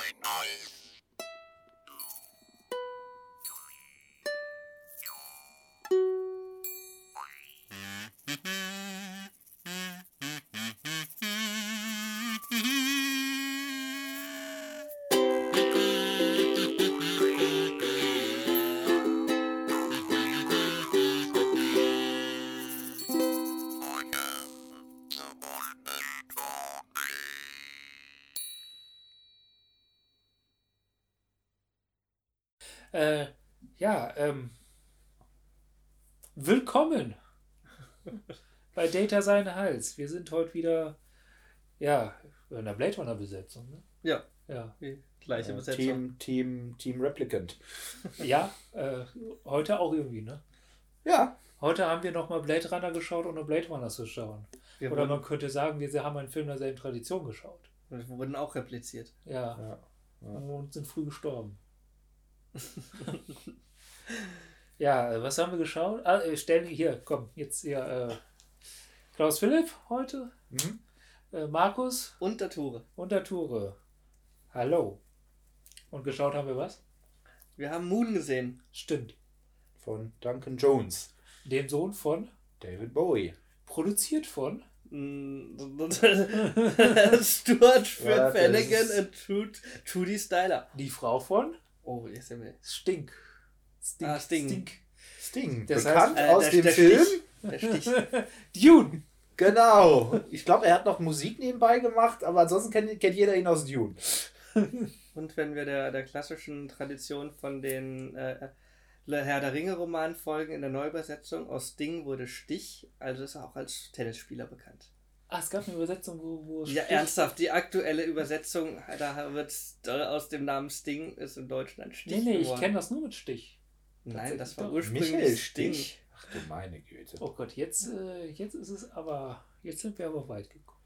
Äh, Data Sein Hals. Wir sind heute wieder, ja, in der Blade Runner Besetzung, ne? Ja, Ja, die gleiche Äh, Besetzung. Team, Team, Team Replicant. ja äh, heute auch irgendwie, ne? Ja. Heute haben wir nochmal Blade Runner geschaut, ohne Blade Runner zu schauen. Wir Oder man könnte sagen, wir haben einen Film derselben Tradition geschaut. wir wurden auch repliziert. Ja, ja. Ja. und sind früh gestorben. ja, äh, was haben wir geschaut? Ah, äh, stellen wir hier, komm, jetzt hier äh, Klaus Philipp heute, Mhm. äh, Markus Und der Ture. und der Ture. Hallo. Und geschaut haben wir was? Wir haben Moon gesehen. Stimmt. Von Duncan Jones. Den Sohn von, David Bowie. produziert von, Mm, Stuart das Flanagan und Trudy, Styler. die Frau von Oh, jetzt sind wir. Stink. Stink. Ah, Sting. Stink. Sting. Das Bekannt heißt, äh, aus der- dem der Film. Stich. Der Stich. Dune. Genau. Ich glaube, er hat noch Musik nebenbei gemacht, aber ansonsten kennt, kennt jeder ihn aus Dune. Und wenn wir der, der klassischen Tradition von den äh, Herr der Ringe Roman folgen, in der Neuübersetzung aus Ding wurde Stich, also ist er auch als Tennisspieler bekannt. Ah, es gab eine Übersetzung, wo. wo Ja, Stich- ernsthaft, die aktuelle Übersetzung, da wird aus dem Namen Sting, ist in Deutschland Stich Nee, nee, ich geworden. kenne das nur mit Stich. Nein, das war ursprünglich Michael Sting. Stich. Ach du meine Güte. Oh Gott, jetzt, äh, jetzt ist es aber. Jetzt sind wir aber weit gekommen.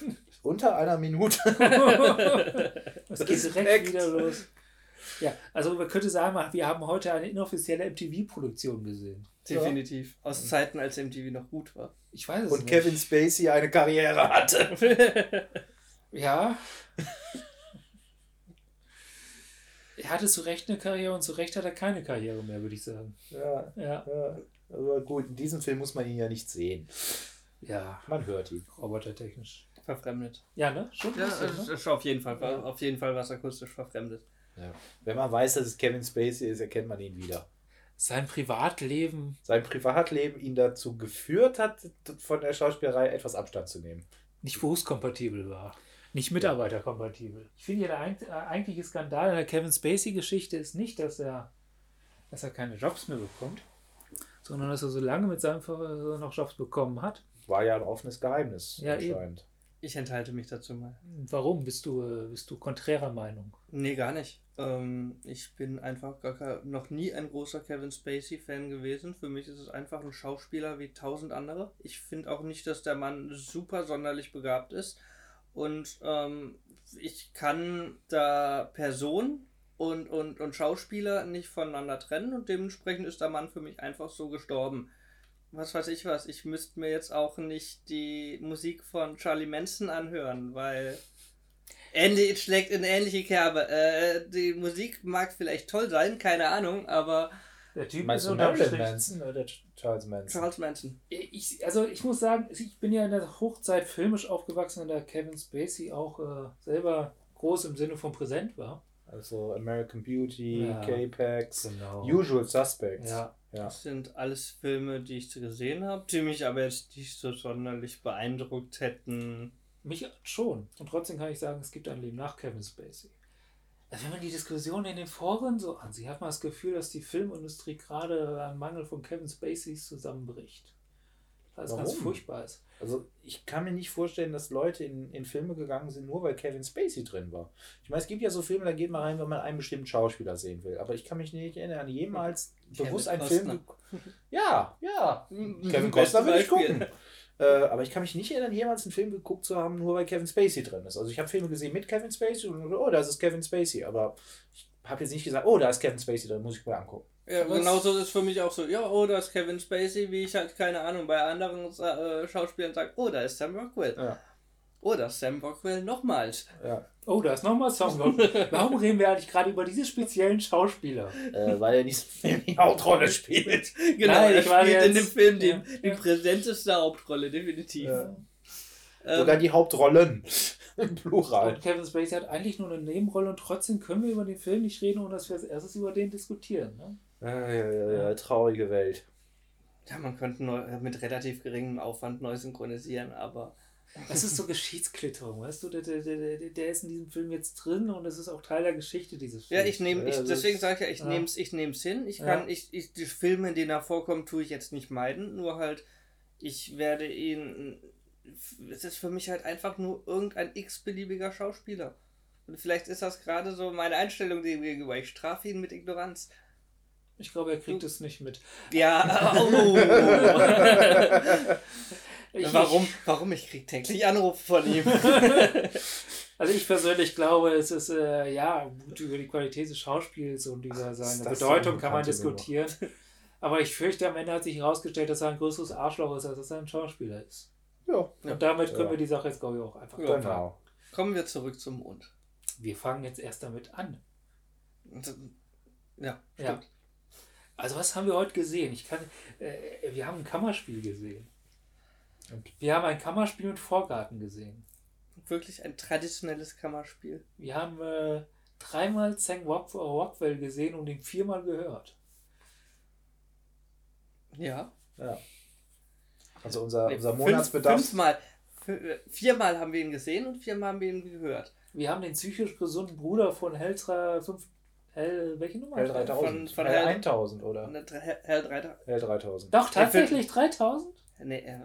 Unter einer Minute. Es geht direkt Respekt. wieder los. Ja, also man könnte sagen, wir haben heute eine inoffizielle MTV-Produktion gesehen. Definitiv. Aus Zeiten, als MTV noch gut war. Ich weiß es Und nicht. Kevin Spacey eine Karriere hatte. Ja. er hatte zu Recht eine Karriere und zu Recht hat er keine Karriere mehr, würde ich sagen. Ja, Ja. ja. Aber gut, in diesem Film muss man ihn ja nicht sehen. Ja, Man hört ihn. robotertechnisch. Verfremdet. Ja, ne? Schon Ja, ne? ist auf jeden Fall, Ja. auf jeden Fall was akustisch verfremdet. Ja. Wenn man weiß, dass es Kevin Spacey ist, erkennt man ihn wieder. Sein Privatleben. Sein Privatleben ihn dazu geführt hat, von der Schauspielerei etwas Abstand zu nehmen. nicht berufskompatibel war. Nicht mitarbeiterkompatibel. Ich finde ja, der äh, eigentliche Skandal in der Kevin Spacey-Geschichte ist nicht, dass er, dass er keine Jobs mehr bekommt, sondern dass er so lange mit seinem Ver noch Jobs bekommen hat. War ja ein offenes Geheimnis Ja, anscheinend. Ich enthalte mich dazu mal. Warum? Bist du, äh, bist du konträrer Meinung? Nee, gar nicht. Ähm, ich bin einfach gar kein, noch nie ein großer Kevin Spacey-Fan gewesen. Für mich ist es einfach ein Schauspieler wie tausend andere. Ich finde auch nicht, dass der Mann super sonderlich begabt ist. Und ähm, ich kann da Person und, und, und Schauspieler nicht voneinander trennen und dementsprechend ist der Mann für mich einfach so gestorben. Was weiß ich was, ich müsste mir jetzt auch nicht die Musik von Charlie Manson anhören, weil ähnlich, schlägt in ähnliche Kerbe. Äh, die Musik mag vielleicht toll sein, keine Ahnung, aber Der Typ Meinst unterm Marilyn Manson oder Charles Manson? Charles Manson. Ich, also ich muss sagen, ich bin ja in der Hochzeit filmisch aufgewachsen, in der Kevin Spacey auch äh, selber groß im Sinne von präsent war. Also American Beauty, Ja. K-Pax, Genau. Usual Suspects. Ja. Ja. Das sind alles Filme, die ich gesehen habe, die mich aber jetzt nicht so sonderlich beeindruckt hätten. Mich schon. Und trotzdem kann ich sagen, es gibt ein Leben nach Kevin Spacey. Also wenn man die Diskussion in den Foren so ansieht, hat man das Gefühl, dass die Filmindustrie gerade an Mangel von Kevin Spaceys zusammenbricht. Was ganz Warum? furchtbar ist. Also ich kann mir nicht vorstellen, dass Leute in, in Filme gegangen sind, nur weil Kevin Spacey drin war. Ich meine, es gibt ja so Filme, da geht man rein, wenn man einen bestimmten Schauspieler sehen will. Aber ich kann mich nicht erinnern, jemals bewusst einen Film. Ja, ja. Kevin Costner will ich gucken. Äh, aber ich kann mich nicht erinnern, jemals einen Film geguckt zu haben, nur weil Kevin Spacey drin ist. Also ich habe Filme gesehen mit Kevin Spacey und oh, da ist Kevin Spacey. Aber ich habe jetzt nicht gesagt, oh, da ist Kevin Spacey drin, muss ich mal angucken. Ja, Was? genauso ist für mich auch so, ja, oh, da ist Kevin Spacey, wie ich halt, keine Ahnung, bei anderen äh, Schauspielern sage, oh, da ist Sam Rockwell. Ja, Oh, da ist Sam Rockwell nochmals. ja. Oh, da ist nochmal Song. Warum reden wir eigentlich gerade über diese speziellen Schauspieler? Äh, weil er in diesem Film die Hauptrolle spielt. Genau, Nein, er ich war spielt jetzt- in dem Film die, ja, die ja. präsenteste Hauptrolle, definitiv. Ja. Ähm, Sogar die Hauptrollen. Im Plural. Und Kevin Spacey hat eigentlich nur eine Nebenrolle und trotzdem können wir über den Film nicht reden, ohne dass wir als erstes über den diskutieren. Ne? Ja, ja, ja, ja, traurige Welt. ja, man könnte neu, mit relativ geringem Aufwand neu synchronisieren, aber Das ist so Geschichtsklitterung, weißt du? Der, der, der, der- der ist in diesem Film jetzt drin und es ist auch Teil der Geschichte dieses ja, Films. ich nehme, ich, Ja, deswegen sage ich ja, ich ja. nehme es ich nehm's hin. Ich Ja. kann, ich, ich, die Filme, in denen er vorkommt, tue ich jetzt nicht meiden, nur halt, ich werde ihn, es ist für mich halt einfach nur irgendein x-beliebiger Schauspieler. Und vielleicht ist das gerade so meine Einstellung dem gegenüber. Ich strafe ihn mit Ignoranz. Ich glaube, er kriegt es nicht mit. Ja, oh. Ich, warum, warum? Ich krieg täglich Anrufe von ihm. Also ich persönlich glaube, es ist äh, ja gut über die Qualität des Schauspiels und über seine Bedeutung kann man diskutieren. Aber ich fürchte, am Ende hat sich herausgestellt, dass er ein größeres Arschloch ist, als dass er ein Schauspieler ist. Ja, Ja. Und damit können Ja. wir die Sache jetzt, glaube ich, auch einfach Ja. genau. Kommen wir zurück zum Mond. Wir fangen jetzt erst damit an. Ja, Ja. Also was haben wir heute gesehen? Ich kann, äh, wir haben ein Kammerspiel gesehen. Und wir haben ein Kammerspiel mit Vorgarten gesehen. Wirklich ein traditionelles Kammerspiel. Wir haben äh, dreimal Rock Rockwell gesehen und ihn viermal gehört. Ja. Ja. Also unser, Nee, unser fünf- Monatsbedarf. Fünfmal. F- Viermal haben wir ihn gesehen und viermal haben wir ihn gehört. Wir haben den psychisch gesunden Bruder von Helltra 5. Hell, welche Nummer? Hell 3000. Von- von Hell Hell- 1000 oder? Der Hell Hell 3000. Hell 3000. Doch, tatsächlich 3000? Nee, äh,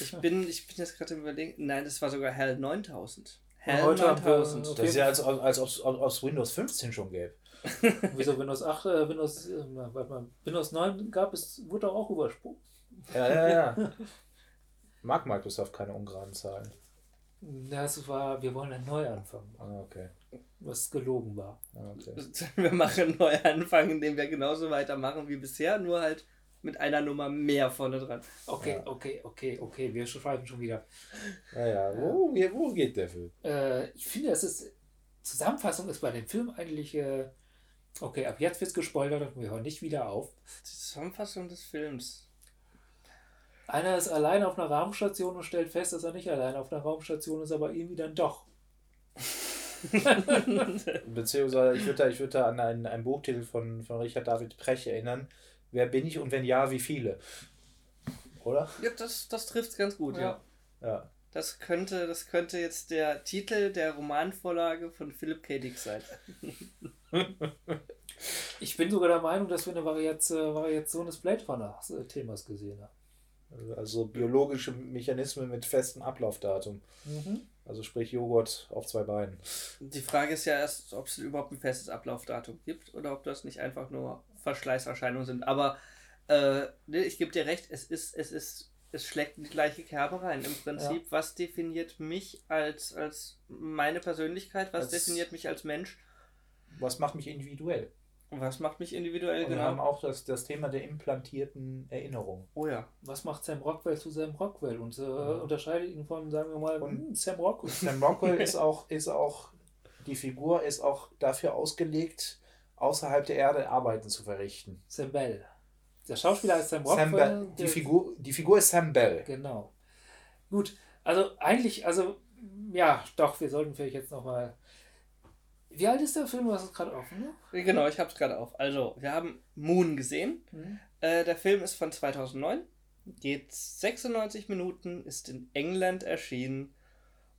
ich bin, ich bin jetzt gerade Überlegen. Nein, das war sogar Hell 9000. Hell heute haben wir- 9000. okay. Das ist ja, als, als ob es aus Windows 15 schon gäbe. Wieso Windows 8, äh, Windows, äh, warte mal, Windows 9 gab es, wurde auch übersprungen. Ja, ja, ja. Mag Microsoft keine ungeraden Zahlen. Das war, wir wollen einen Neuanfang Ah, okay. Was gelogen war. Ah, okay. Wir machen einen Neuanfang, indem wir genauso weitermachen wie bisher, nur halt mit einer Nummer mehr vorne dran. Okay, Ja. okay, okay, okay, wir schreiben schon wieder. Naja, wo, ge- wo geht der Film? Äh, ich finde, es ist, Zusammenfassung ist bei dem Film eigentlich, äh, okay, ab jetzt wird es gespoilert und wir hören nicht wieder auf. Die Zusammenfassung des Films. Einer ist allein auf einer Raumstation und stellt fest, dass er nicht allein auf einer Raumstation ist, aber irgendwie dann doch. Beziehungsweise, ich würde da, ich würd da an einen, einen Buchtitel von, von Richard David Precht erinnern. Wer bin ich und wenn ja, wie viele? Oder? Ja, das, das trifft es ganz gut, ja. Ja. Ja. Das könnte, das könnte jetzt der Titel der Romanvorlage von Philip K. Dick sein. Ich bin sogar der Meinung, dass wir eine Variation, Variation des Blade Runner-Themas gesehen haben. Also biologische Mechanismen mit festem Ablaufdatum. Also sprich Joghurt auf zwei Beinen. Die Frage ist ja erst, ob es überhaupt ein festes Ablaufdatum gibt oder ob das nicht einfach nur Verschleißerscheinungen sind. Aber äh, ne, ich gebe dir recht, es ist, es ist, es schlägt in die gleiche Kerbe rein. Im Prinzip, was definiert mich als, als meine Persönlichkeit, was Als- definiert mich als Mensch Was macht mich individuell? Und was macht mich individuell Und wir haben genau? auch das, das Thema der implantierten Erinnerung. Oh ja. Was macht Sam Rockwell zu Sam Rockwell und äh, Ja. unterscheidet ihn von, sagen wir mal, Und- hm, Sam Rockwell? Sam Rockwell ist auch, ist auch, die Figur ist auch dafür ausgelegt, außerhalb der Erde Arbeiten zu verrichten. Sam Bell. Der Schauspieler ist Sam Sam Rockwell. Bell, die, Figur, die Figur ist Sam Bell. Genau. Gut, also eigentlich, also ja, doch, wir sollten vielleicht jetzt nochmal. Wie alt ist der Film? Du hast es gerade offen, ne? Genau, ich habe es gerade auf. Also, wir haben Moon gesehen. Mhm. Äh, der Film ist von 2009, geht 96 Minuten, ist in England erschienen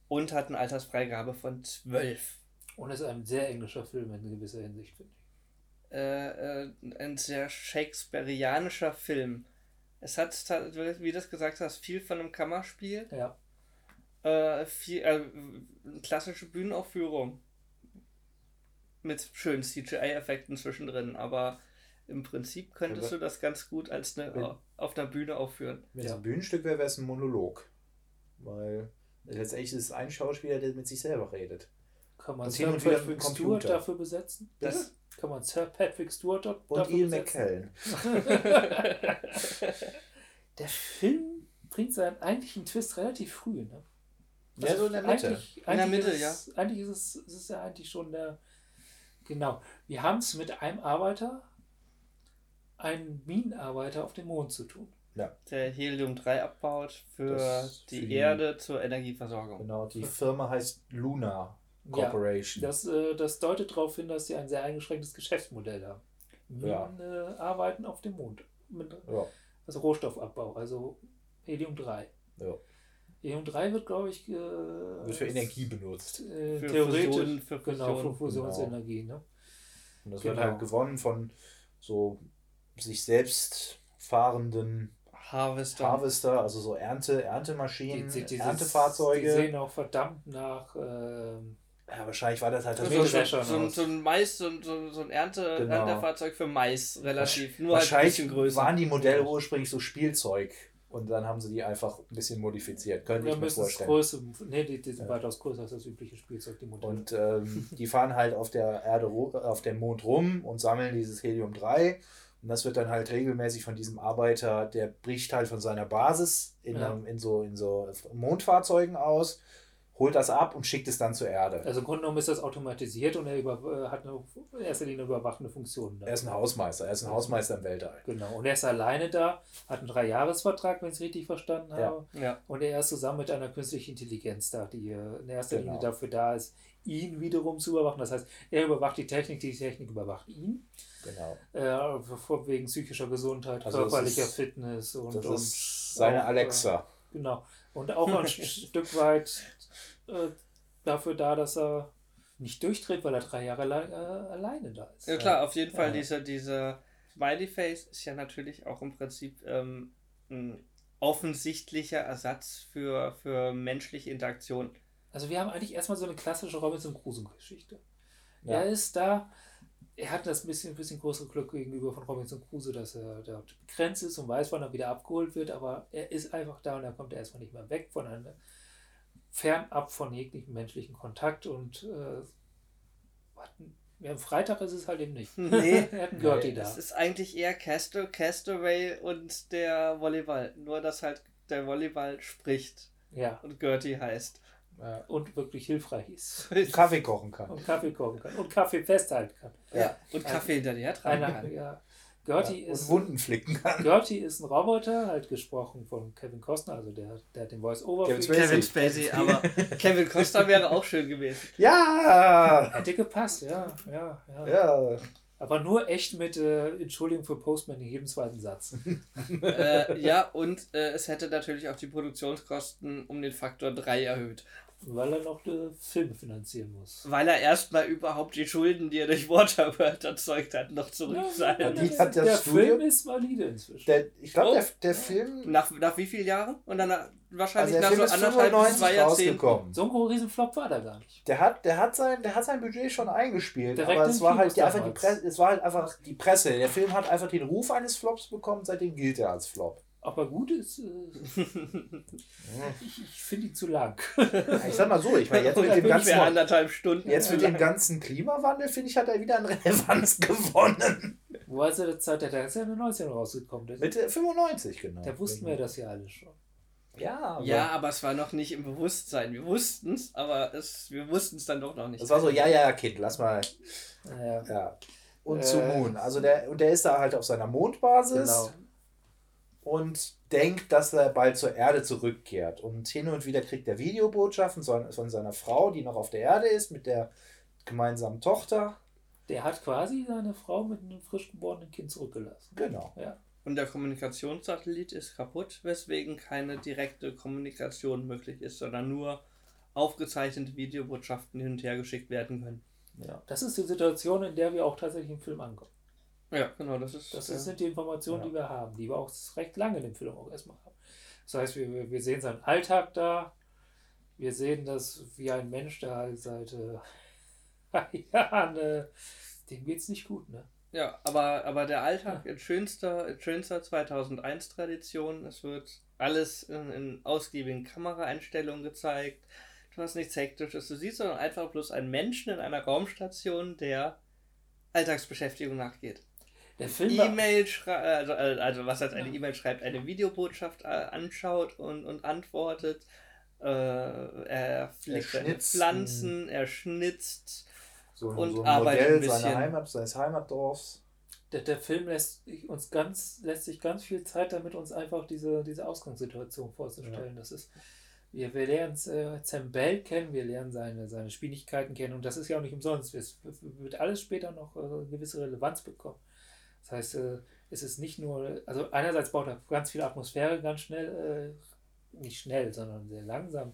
und hat eine Altersfreigabe von 12. Und ist ein sehr englischer Film in gewisser Hinsicht, finde ich. Äh, äh, ein sehr shakespearianischer Film. Es hat, wie du es gesagt hast, viel von einem Kammerspiel, Ja. äh, viel, äh, eine klassische Bühnenaufführung mit schönen CGI-Effekten zwischendrin, aber im Prinzip könntest du das ganz gut als eine, Wenn- auf einer Bühne aufführen. Wenn es Ja. ein Bühnenstück wäre, wäre es ein Monolog. Weil letztendlich ist es ein Schauspieler, der mit sich selber redet. Kann man Sir hin und wieder Patrick Stewart dafür besetzen? Das, Kann man Sir Patrick Stewart dort Und dafür Ian besetzen? McKellen. Der Film bringt seinen eigentlichen Twist relativ früh, ne? Ja, so in der Mitte. Eigentlich, In der Mitte, ist es, Eigentlich ist es, es ist ja eigentlich schon der. Genau. Wir haben es mit einem Arbeiter, einem Minenarbeiter auf dem Mond zu tun. Der Helium-3 abbaut für Das die für die- Erde zur Energieversorgung. Genau, die Firma heißt Luna Ja, Corporation. das, äh, das deutet darauf hin, dass sie ein sehr eingeschränktes Geschäftsmodell haben. Ja. Minen äh, arbeiten auf dem Mond. Mit, ja, also Rohstoffabbau, also Helium-3. ja. Helium-3 wird, glaube ich, äh, Wird für Energie benutzt. äh, Für theoretisch Fusion, für genau, für Fusion. Fusionsenergie. Ne? Und das Genau. wird halt gewonnen von so sich selbst fahrenden Harvester. Harvester, also so Ernte, Erntemaschinen, Die- die- dieses- Erntefahrzeuge. Die sehen auch verdammt nach. ähm, ja, wahrscheinlich war das halt das so, so, so, so ein Mais, so, ein- so, so ein Ernte, Genau. Erntefahrzeug für Mais, relativ. Nur halt ein Wahrscheinlich bisschen größer. waren die Modelle ursprünglich so Spielzeug und dann haben sie die einfach ein bisschen modifiziert. Könnte wir ich mir vorstellen. Größe. Nee, die, die sind Ja. weitaus größer als das übliche Spielzeug, die Modelle. Und ähm, die fahren halt auf der Erde, auf dem Mond rum und sammeln dieses Helium-3. Und das wird dann halt regelmäßig von diesem Arbeiter, der bricht halt von seiner Basis in, Ja. einem, in, so, in so Mondfahrzeugen aus, holt das ab und schickt es dann zur Erde. also im Grunde genommen ist das automatisiert und er über, äh, hat eine, in erster Linie eine überwachende Funktion. Da. Er ist ein Hausmeister, er ist ein Hausmeister im Weltall. Genau. Und er ist alleine da, hat einen Dreijahresvertrag, wenn ich es richtig verstanden Ja. habe. Ja. Und er ist zusammen mit einer künstlichen Intelligenz da, die äh, in erster Genau. Linie dafür da ist, ihn wiederum zu überwachen. Das heißt, er überwacht die Technik, die Technik überwacht ihn. Genau. Äh, wegen psychischer Gesundheit, Also körperlicher ist- Fitness und, Das und ist seine Alexa. Äh, genau. Und auch ein Stück weit äh, dafür da, dass er nicht durchdreht, weil er drei Jahre lang, äh, alleine da ist. Ja klar, auf jeden Fall Ja. dieser, dieser Smiley Face ist ja natürlich auch im Prinzip ähm, ein offensichtlicher Ersatz für, für menschliche Interaktion. Also wir haben eigentlich erstmal so eine klassische Robinson Crusoe-Geschichte. Ja. Er ist da, er hat das bisschen, bisschen größere Glück gegenüber von Robinson Crusoe, dass er da begrenzt ist und weiß, wann er wieder abgeholt wird, aber er ist einfach da und er kommt erstmal nicht mehr weg von einer, fernab von jeglichem menschlichen Kontakt und äh, ja, am Freitag ist es halt eben nicht. Nee. er hat einen Gertie da. Es ist eigentlich eher Castor, Castaway und der Volleyball. Nur, dass halt der Volleyball spricht Ja, und Gertie heißt. Ja. und wirklich hilfreich ist. Kaffee kochen kann. Und Kaffee kochen kann und Kaffee festhalten kann. Ja. Und Kaffee hinterher tragen kann. ja. Gertie Ja. Und ist Wunden flicken kann. Gertie ist ein Roboter, halt gesprochen von Kevin Costner, also der, der hat den Voice-Over. Kevin. Kevin Spacey, aber Kevin Costa wäre auch schön gewesen. Ja! Hätte gepasst, ja, ja, ja. Ja. Aber nur echt mit äh, Entschuldigung für Postman in jedem zweiten Satz. äh, ja, und äh, es hätte natürlich auch die Produktionskosten um den Faktor 3 erhöht. Weil er noch äh, Filme finanzieren muss. Weil er erstmal überhaupt die Schulden, die er durch Waterworld erzeugt hat, noch zurückzahlen Ja, muss. der Studio- Film ist valide inzwischen. Der, ich glaube, Oh. der, der Film, Nach, nach wie vielen Jahren? Und dann nach, wahrscheinlich also der nach Film so anderthalb bis 95 zwei Jahrzehnten. rausgekommen. so ein riesen Flop war der gar nicht. Der hat, der, hat sein, der hat sein Budget schon eingespielt, Direkt aber es war, halt einfach die. Presse, es war halt einfach die Presse. Der Film hat einfach den Ruf eines Flops bekommen, seitdem gilt er als Flop. Aber gut ist, äh, ich, ich finde ihn zu lang. Ich sag mal so, ich meine, jetzt mit dem ganzen, anderthalb Stunden. jetzt mit dem ganzen Klimawandel, finde ich, hat er wieder an Relevanz gewonnen. Wo ist er der Zeit, der ist ja in den 90ern rausgekommen. Mit äh, 95, genau. da wussten wir das ja alle schon. Ja, aber Ja, aber es war noch nicht im Bewusstsein. Wir wussten es, aber es, wir wussten es dann doch noch nicht. Das war so, ja, ja, Kind, lass mal. Naja, Ja. Und Äh. zu Moon. Also der, und der ist da halt auf seiner Mondbasis. genau. Und denkt, dass er bald zur Erde zurückkehrt. Und hin und wieder kriegt er Videobotschaften von von seiner Frau, die noch auf der Erde ist, mit der gemeinsamen Tochter. Der hat quasi seine Frau mit einem frisch geborenen Kind zurückgelassen. Genau. Ja. Und der Kommunikationssatellit ist kaputt, weswegen keine direkte Kommunikation möglich ist, sondern nur aufgezeichnete Videobotschaften hin und her geschickt werden können. Ja. Das ist die Situation, in der wir auch tatsächlich im Film ankommen. Ja, genau, das ist. Das äh, sind die Informationen, Ja. die wir haben, die wir auch recht lange in dem Film auch erstmal haben. Das heißt, wir, wir- sehen seinen Alltag da. Wir sehen das, wie ein Mensch da halt seit äh, Jahren, äh, dem geht's nicht gut, ne? Ja, aber, aber der Alltag in schönster, in schönster 2001-Tradition. Es wird alles in, in ausgiebigen Kameraeinstellungen gezeigt. Du hast nichts Hektisches. Du siehst sondern einfach bloß einen Menschen in einer Raumstation, der Alltagsbeschäftigung nachgeht. Der Film E-Mail schreibt, also, also was heißt eine E-Mail schreibt, eine Videobotschaft äh, anschaut und, und antwortet, Äh, er pflegt seine Pflanzen, er schnitzt So, ein- und so ein arbeitet ein Modell seiner bisschen. Heimat, seines Heimatdorfs. Der, der Film lässt uns ganz, lässt sich ganz viel Zeit damit, uns einfach diese, diese Ausgangssituation vorzustellen. Das ist, wir, wir lernen äh, Sam Bell kennen, wir lernen seine, seine Spieligkeiten kennen und das ist ja auch nicht umsonst. Es wird alles später noch äh, eine gewisse Relevanz bekommen. Das heißt, äh, es ist nicht nur, also einerseits baut er ganz viel Atmosphäre ganz schnell, äh, nicht schnell, sondern sehr langsam,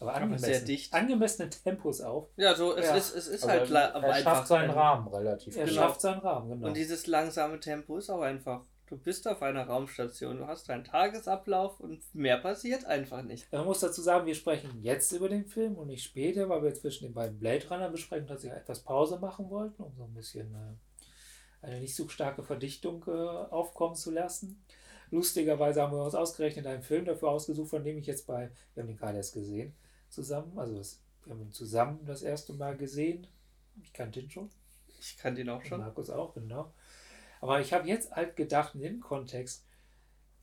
aber angemessen, sehr dicht. angemessene Tempos auf. Ja, so, es Ja. ist, es ist Aber halt la- er schafft seinen ein- Rahmen relativ Er gut. schafft seinen Rahmen, genau. Und dieses langsame Tempo ist auch einfach. Du bist auf einer Raumstation, du hast deinen Tagesablauf und mehr passiert einfach nicht. Man muss dazu sagen, wir sprechen jetzt über den Film und nicht später, weil wir zwischen den beiden Blade Runner besprechen, dass wir etwas Pause machen wollten, um so ein bisschen äh, eine nicht so starke Verdichtung äh, aufkommen zu lassen. Lustigerweise haben wir uns ausgerechnet einen Film dafür ausgesucht, von dem ich jetzt bei, wir haben den gerade erst gesehen, zusammen, also das, wir haben ihn zusammen das erste Mal gesehen. Ich kannte ihn schon. Ich kann den auch Und schon. Markus auch, genau. Aber ich habe jetzt halt gedacht, in dem Kontext,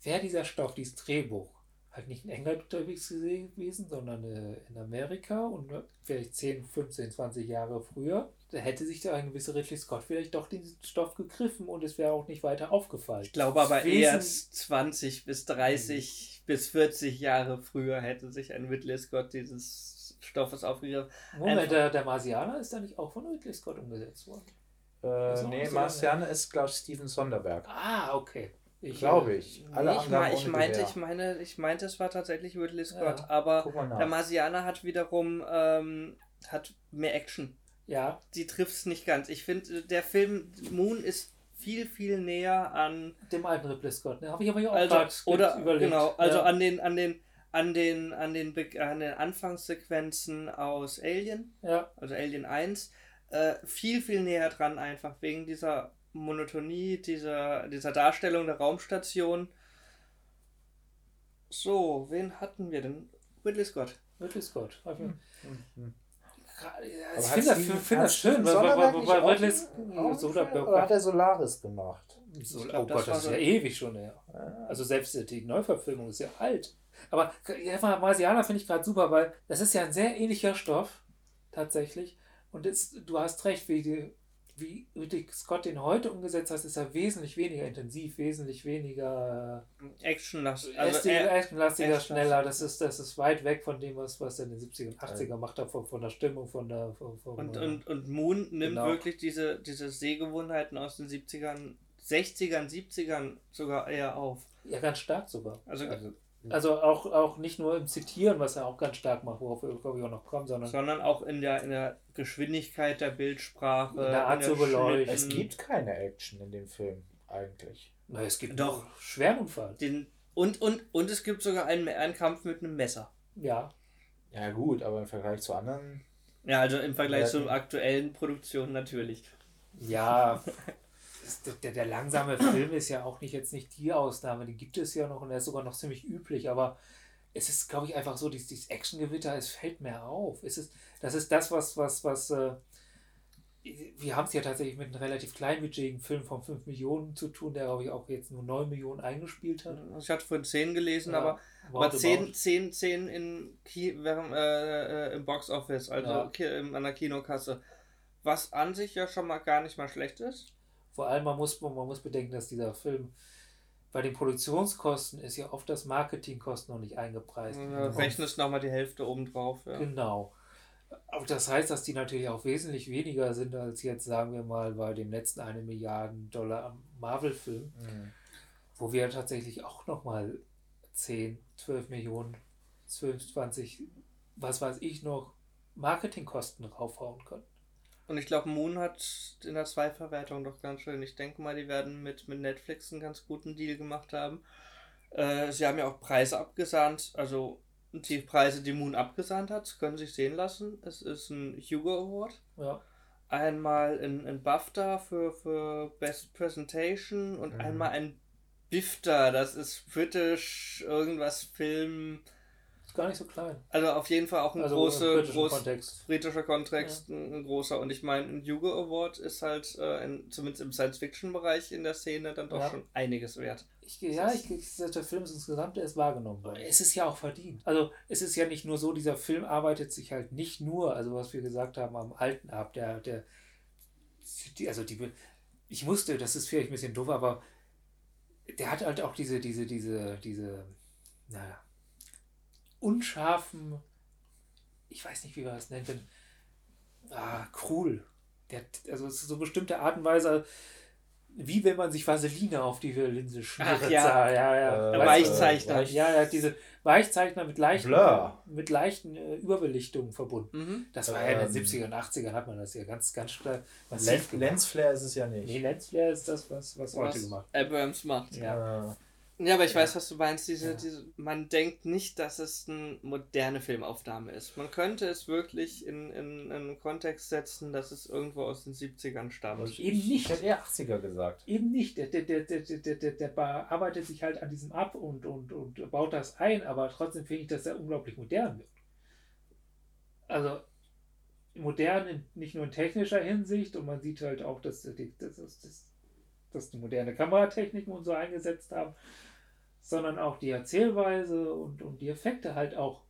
wäre dieser Stoff, dieses Drehbuch, halt nicht in England unterwegs gewesen, sondern äh, in Amerika und äh, vielleicht 10, 15, 20 Jahre früher, hätte sich da ein gewisser Ridley Scott vielleicht doch diesen Stoff gegriffen und es wäre auch nicht weiter aufgefallen. Ich glaube aber Wesen- erst 20 bis 30 bis 40 Jahre früher hätte sich ein Ridley Scott dieses Stoffes aufgegriffen. Moment, einfach- der, der Marsianer ist da nicht auch von Ridley Scott umgesetzt worden? Äh, nee, Marciane ist, glaube ich, Steven Sonderberg. Ah, okay. Ich, Glaube äh, ich. Alle Nee, ich, mein, ich, meinte, Gewehr. ich, meine, ich meinte, es war tatsächlich Ridley Scott, Ja. aber der Marsianer hat wiederum ähm, hat mehr Action. Ja, Die trifft es nicht ganz. Ich finde, der Film Moon ist viel, viel näher an dem alten Ridley Scott. Ne? Habe ich aber ja auch also oder überlegt. genau also ja. an den an den an den an den Be an den Anfangssequenzen aus Alien ja. also Alien 1 äh, viel viel näher dran einfach wegen dieser Monotonie dieser dieser Darstellung der Raumstation so wen hatten wir denn Ridley Scott Ridley Scott. Mhm. Ich finde das, find hat das schön, weil, weil, weil, weil Ridley Film? Oder hat er Solaris gemacht? So, oh Gott, das das, ist ja ewig schon her. Also selbst die Neuverfilmung ist ja alt. Aber ja, Marsianer finde ich gerade super, weil das ist ja ein sehr ähnlicher Stoff, tatsächlich. Und es, du hast recht, wie, die, wie Ridley Scott den heute umgesetzt hat, ist er wesentlich weniger intensiv, wesentlich weniger Action also also, er, actionlastiger, Action- schneller. Das ist, das ist weit weg von dem, was, was er in den 70er und 80er gemacht hat, von, von der Stimmung, von der. Von, von, und, äh, und, und Moon nimmt Genau. wirklich diese, diese Sehgewohnheiten aus den 70ern, 60ern, 70ern sogar eher auf. ja, ganz stark sogar. Also, Also, Also auch, auch nicht nur im Zitieren, was er auch ganz stark macht, worauf wir, glaube ich, auch noch kommen, sondern sondern auch in der, in der Geschwindigkeit der Bildsprache. In der Art zu beleuchten. es gibt keine Action in dem Film, eigentlich. na, es gibt Doch. Schwerunfall. Den, und, und, und es gibt sogar einen, einen Kampf mit einem Messer. Ja, Ja, gut, aber im Vergleich zu anderen. Ja, also im Vergleich Ja, zur aktuellen Produktion natürlich. ja. Das- Der, der langsame Film ist ja auch nicht jetzt nicht die Ausnahme, die gibt es ja noch und er ist sogar noch ziemlich üblich, aber es ist, glaube ich, einfach so, dieses, dieses Actiongewitter, es fällt mehr auf. Es ist, das ist das, was, was, was, äh, wir haben es ja tatsächlich mit einem relativ kleinbudgetigen Film von 5 Millionen zu tun, der, glaube ich, auch jetzt nur 9 Millionen eingespielt hat. Ich hatte vorhin 10 gelesen, Ja, aber, aber roundabout. 10, 10, 10 in Ki während, äh, äh, im Box Office, also Ja. an der Kinokasse. Was an sich ja schon mal gar nicht mal schlecht ist. Vor allem, man muss, man muss bedenken, dass dieser Film bei den Produktionskosten ist ja oft das Marketingkosten noch nicht eingepreist. Du Und- rechnest nochmal die Hälfte obendrauf. Ja. Genau. Aber das heißt, dass die natürlich auch wesentlich weniger sind als jetzt, sagen wir mal, bei dem letzten eine Milliarden Dollar Marvel-Film, wo wir tatsächlich auch nochmal 10, 12 Millionen, 12, 20, was weiß ich noch, Marketingkosten raufhauen können. Und ich glaube, Moon hat in der Zweiverwertung doch ganz schön. Ich denke mal, die werden mit, mit Netflix einen ganz guten Deal gemacht haben. Äh, sie haben ja auch Preise abgesahnt, also die Preise, die Moon abgesahnt hat, können sich sehen lassen. Es ist ein Hugo Award. Ja. Einmal ein, ein BAFTA für, für Best Presentation und Mhm. einmal ein BIFTA, das ist British irgendwas Film. Gar nicht so klein. Also auf jeden Fall auch ein Also großer, groß, Kontext. britischer Kontext, ein, ein großer. Und ich meine, ein Hugo Award ist halt äh, in, zumindest im Science-Fiction-Bereich in der Szene dann doch Ja. schon einiges wert. Ich, ja, ich, der Film ist insgesamt erst wahrgenommen worden. Es ist ja auch verdient. Also es ist ja nicht nur so, dieser Film arbeitet sich halt nicht nur, also was wir gesagt haben, am Alten ab. Der, der, die, also die, ich musste, das ist vielleicht ein bisschen doof, aber der hat halt auch diese, diese, diese, diese, naja, unscharfen, ich weiß nicht, wie man das nennt, denn, ah, cool. Der, also es ist so bestimmte Art und Weise, wie wenn man sich Vaseline auf die Linse schmiert. Ach ja. ja, ja. Äh, Weichzeichner. Weich- ja, er hat diese Weichzeichner mit leichten, Blur. mit leichten äh, Überbelichtungen verbunden. Mhm. Das war ja in den Ähm, 70er und 80ern hat man das ja ganz, ganz klar Lens. Lensflare ist es ja nicht. Nee, Lensflare ist das, was, was heute Was gemacht Abrams macht. Ja. Äh, Ja, aber ich Ja. weiß, was du meinst. Diese, Ja. diese, man denkt nicht, dass es eine moderne Filmaufnahme ist. Man könnte es wirklich in, in, in einen Kontext setzen, dass es irgendwo aus den 70ern stammt. Eben ich, nicht. Ich hätte eher 80er gesagt. Eben nicht. Der, der, der, der, der, der, der bearbeitet sich halt an diesem ab und, und, und baut das ein, aber trotzdem finde ich, dass er unglaublich modern wird. Also modern in, nicht nur in technischer Hinsicht und man sieht halt auch, dass, die, dass, dass, dass, dass die moderne Kameratechniken und so eingesetzt haben, sondern auch die Erzählweise und, und die Effekte halt auch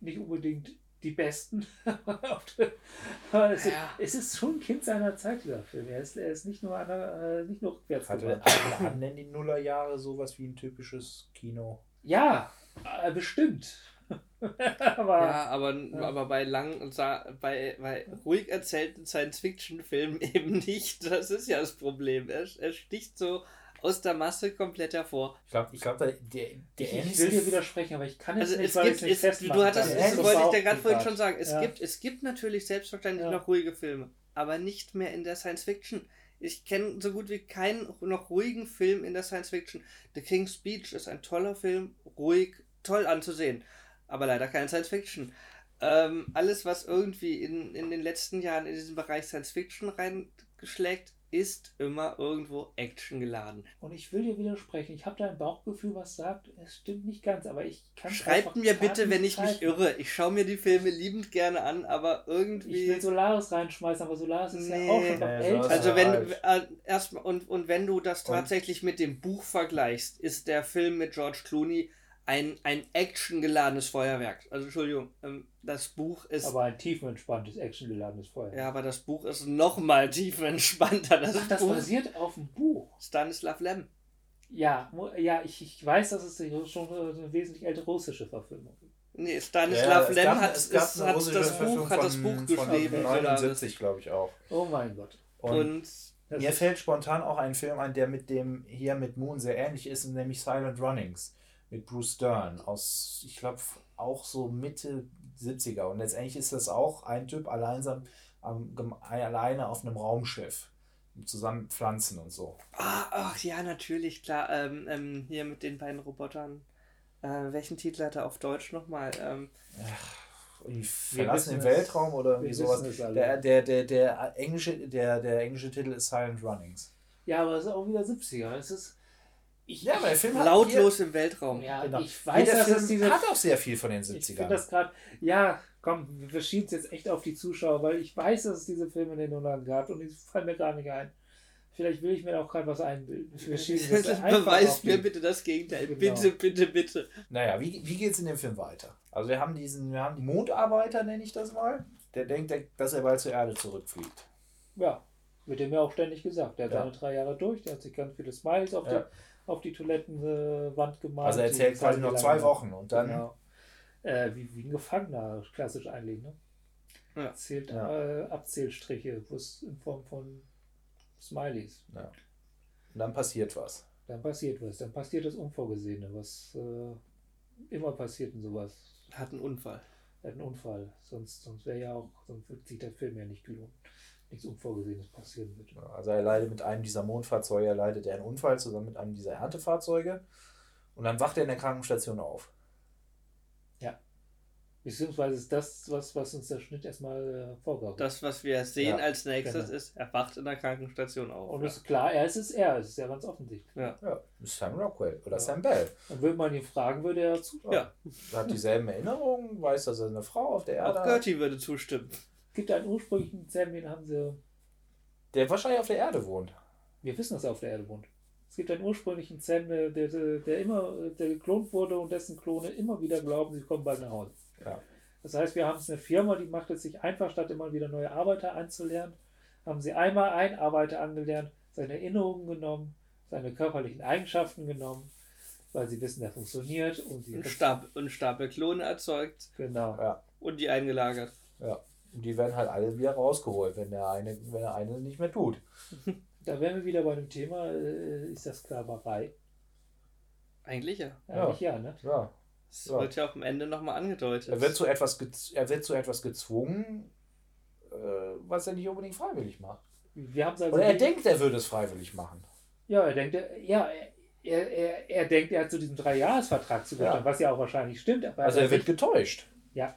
nicht unbedingt die besten. Es, Ja. es ist schon ein Kind seiner Zeit, dieser Film. Er ist, er ist nicht nur, einer, äh, nicht nur rückwärts Hatte hatten denn die Nullerjahre sowas wie ein typisches Kino? Ja, äh, bestimmt. Aber Ja, aber, aber bei lang bei, bei ruhig erzählten Science-Fiction-Filmen eben nicht. Das ist ja das Problem. Er, er sticht so aus der Masse komplett hervor. Ich glaube, ich glaub, der, der, ich, will dir widersprechen, aber ich kann es Also nicht, es weil gibt, es nicht es, festmachen du hattest, das das wollte ich dir gerade vorhin schon sagen. Es, Ja. gibt, es gibt natürlich selbstverständlich Ja. noch ruhige Filme, aber nicht mehr in der Science-Fiction. Ich kenne so gut wie keinen noch ruhigen Film in der Science-Fiction. The King's Speech ist ein toller Film, ruhig, toll anzusehen, aber leider keine Science-Fiction. Ähm, alles, was irgendwie in, in den letzten Jahren in diesen Bereich Science-Fiction reingeschlägt, ist immer irgendwo Action geladen. Und ich will dir widersprechen. Ich habe da ein Bauchgefühl, was sagt, es stimmt nicht ganz, aber ich kann Schreibt mir bitte, wenn ich mich irre. Ich schaue mir die Filme liebend gerne an, aber irgendwie. Ich will Solaris reinschmeißen, aber Solaris ist Nee. ja auch schon noch Nee, älter. Also wenn äh, erstmal und, und wenn du das Und- tatsächlich mit dem Buch vergleichst, ist der Film mit George Clooney ein, ein actiongeladenes Feuerwerk. Also Entschuldigung, ähm, das Buch ist aber ein tiefenentspanntes, actiongeladenes Feuer. ja, aber das Buch ist noch mal tiefenentspannter. Das, Ach, das Buch basiert auf dem Buch. Stanislav Lem. Ja, ja ich, ich weiß, dass es schon eine wesentlich ältere russische Verfilmung ist. Nee, Ja, Stanislav es Lem gab- hat, ist, hat, das Buch, Verfilmung hat das von- Buch von geschrieben. Solaris. 79, glaube ich auch. Oh mein Gott. Und, Und mir fällt spontan auch ein Film ein, der mit dem hier mit Moon sehr ähnlich ist, nämlich Silent Runnings mit Bruce Dern aus, ich glaube, auch so Mitte 70er. Und letztendlich ist das auch ein Typ alleinsam, am, gem- alleine auf einem Raumschiff. Zusammen mit Pflanzen und so. Ah, ach ja, natürlich, klar. Ähm, ähm, hier mit den beiden Robotern. Äh, welchen Titel hat er auf Deutsch nochmal? Ähm, verlassen es. Weltraum oder irgendwie sowas. Der, der, der, der, englische, der, der englische Titel ist Silent Runnings. Ja, aber es ist auch wieder 70er. Es ist. Ich, Ja, aber der Film lautlos im Weltraum. Ja, Genau. ich weiß, dass Film es diese. hat auch sehr viel von den Ich 70ern. finde das gerade. Ja, komm, wir verschieben es jetzt echt auf die Zuschauer, weil ich weiß, dass es diese Filme in den Nullern gab und die fallen mir gar nicht ein. Vielleicht will ich mir auch gerade was einbilden. Wir schieben das einfach Beweis auf mir die- bitte das Gegenteil. Genau. Bitte, bitte, bitte. Naja, wie, wie geht es in dem Film weiter? Also wir haben diesen, wir haben die Mondarbeiter, nenne ich das mal. Der denkt, der- dass er bald zur Erde zurückfliegt. Ja, wird dem ja auch ständig gesagt. Der hat Ja. seine drei Jahre durch, der hat sich ganz viele Smiles auf, Ja. die, auf die Toilettenwand gemalt. Also er die erzählt quasi noch zwei Wochen und dann Genau. Äh, wie, wie ein Gefangener, klassisch eigentlich, ne? Ja. Zählt Ja. Äh, Abzählstriche in Form von Smileys. und dann passiert was. Dann passiert was. Dann passiert das Unvorgesehene, was äh, immer passiert in sowas. Hat einen Unfall. Er hat einen Unfall. Sonst, sonst wäre ja auch, sonst wird sich der Film ja nicht gelohnt. Nichts Unvorgesehenes passieren wird. Also er leidet mit einem dieser Mondfahrzeuge, er leidet er einen Unfall zusammen mit einem dieser Erntefahrzeuge und dann wacht er in der Krankenstation auf. Ja. Beziehungsweise ist das, was, was uns der Schnitt erstmal äh, vorgabt. Das, was wir sehen Ja, als nächstes, genau. ist, er wacht in der Krankenstation auf. Und ja. es ist klar, er ist es er, es ist ja ganz offensichtlich. ja. Ja, Sam Rockwell oder Ja. Sam Bell. Und wenn man ihn fragen würde, er zu. Ja. Er hat dieselben Erinnerungen, weiß, dass er eine Frau auf der Erde Auch hat. Gertie würde zustimmen. Es gibt einen ursprünglichen Sam, den haben sie. Der wahrscheinlich auf der Erde wohnt. Wir wissen, dass er auf der Erde wohnt. Es gibt einen ursprünglichen Sam, der, der, der immer der geklont wurde und dessen Klone immer wieder glauben, sie kommen bald nach Hause. Ja. Das heißt, wir haben es eine Firma, die macht es sich einfach, statt immer wieder neue Arbeiter anzulernen, haben sie einmal einen Arbeiter angelernt, seine Erinnerungen genommen, seine körperlichen Eigenschaften genommen, weil sie wissen, der funktioniert und sie ein Stapel Klone erzeugt genau. Ja. und die eingelagert. Ja. Und die werden halt alle wieder rausgeholt, wenn der eine, wenn der eine nicht mehr tut. Da wären wir wieder bei dem Thema, äh, ist das Sklaverei? Eigentlich ja. Eigentlich ja, ne? Ja. Das Ja. wird ja auf dem Ende nochmal angedeutet. Er wird zu etwas, gez- er wird zu etwas gezwungen, äh, was er nicht unbedingt freiwillig macht. Wir also Oder er denkt, er würde es freiwillig machen. Ja, er denkt, er- ja, er, er, er denkt, er hat zu diesem Dreijahresvertrag zugestanden, Ja. was ja auch wahrscheinlich stimmt. Aber Also er wird getäuscht. Ja.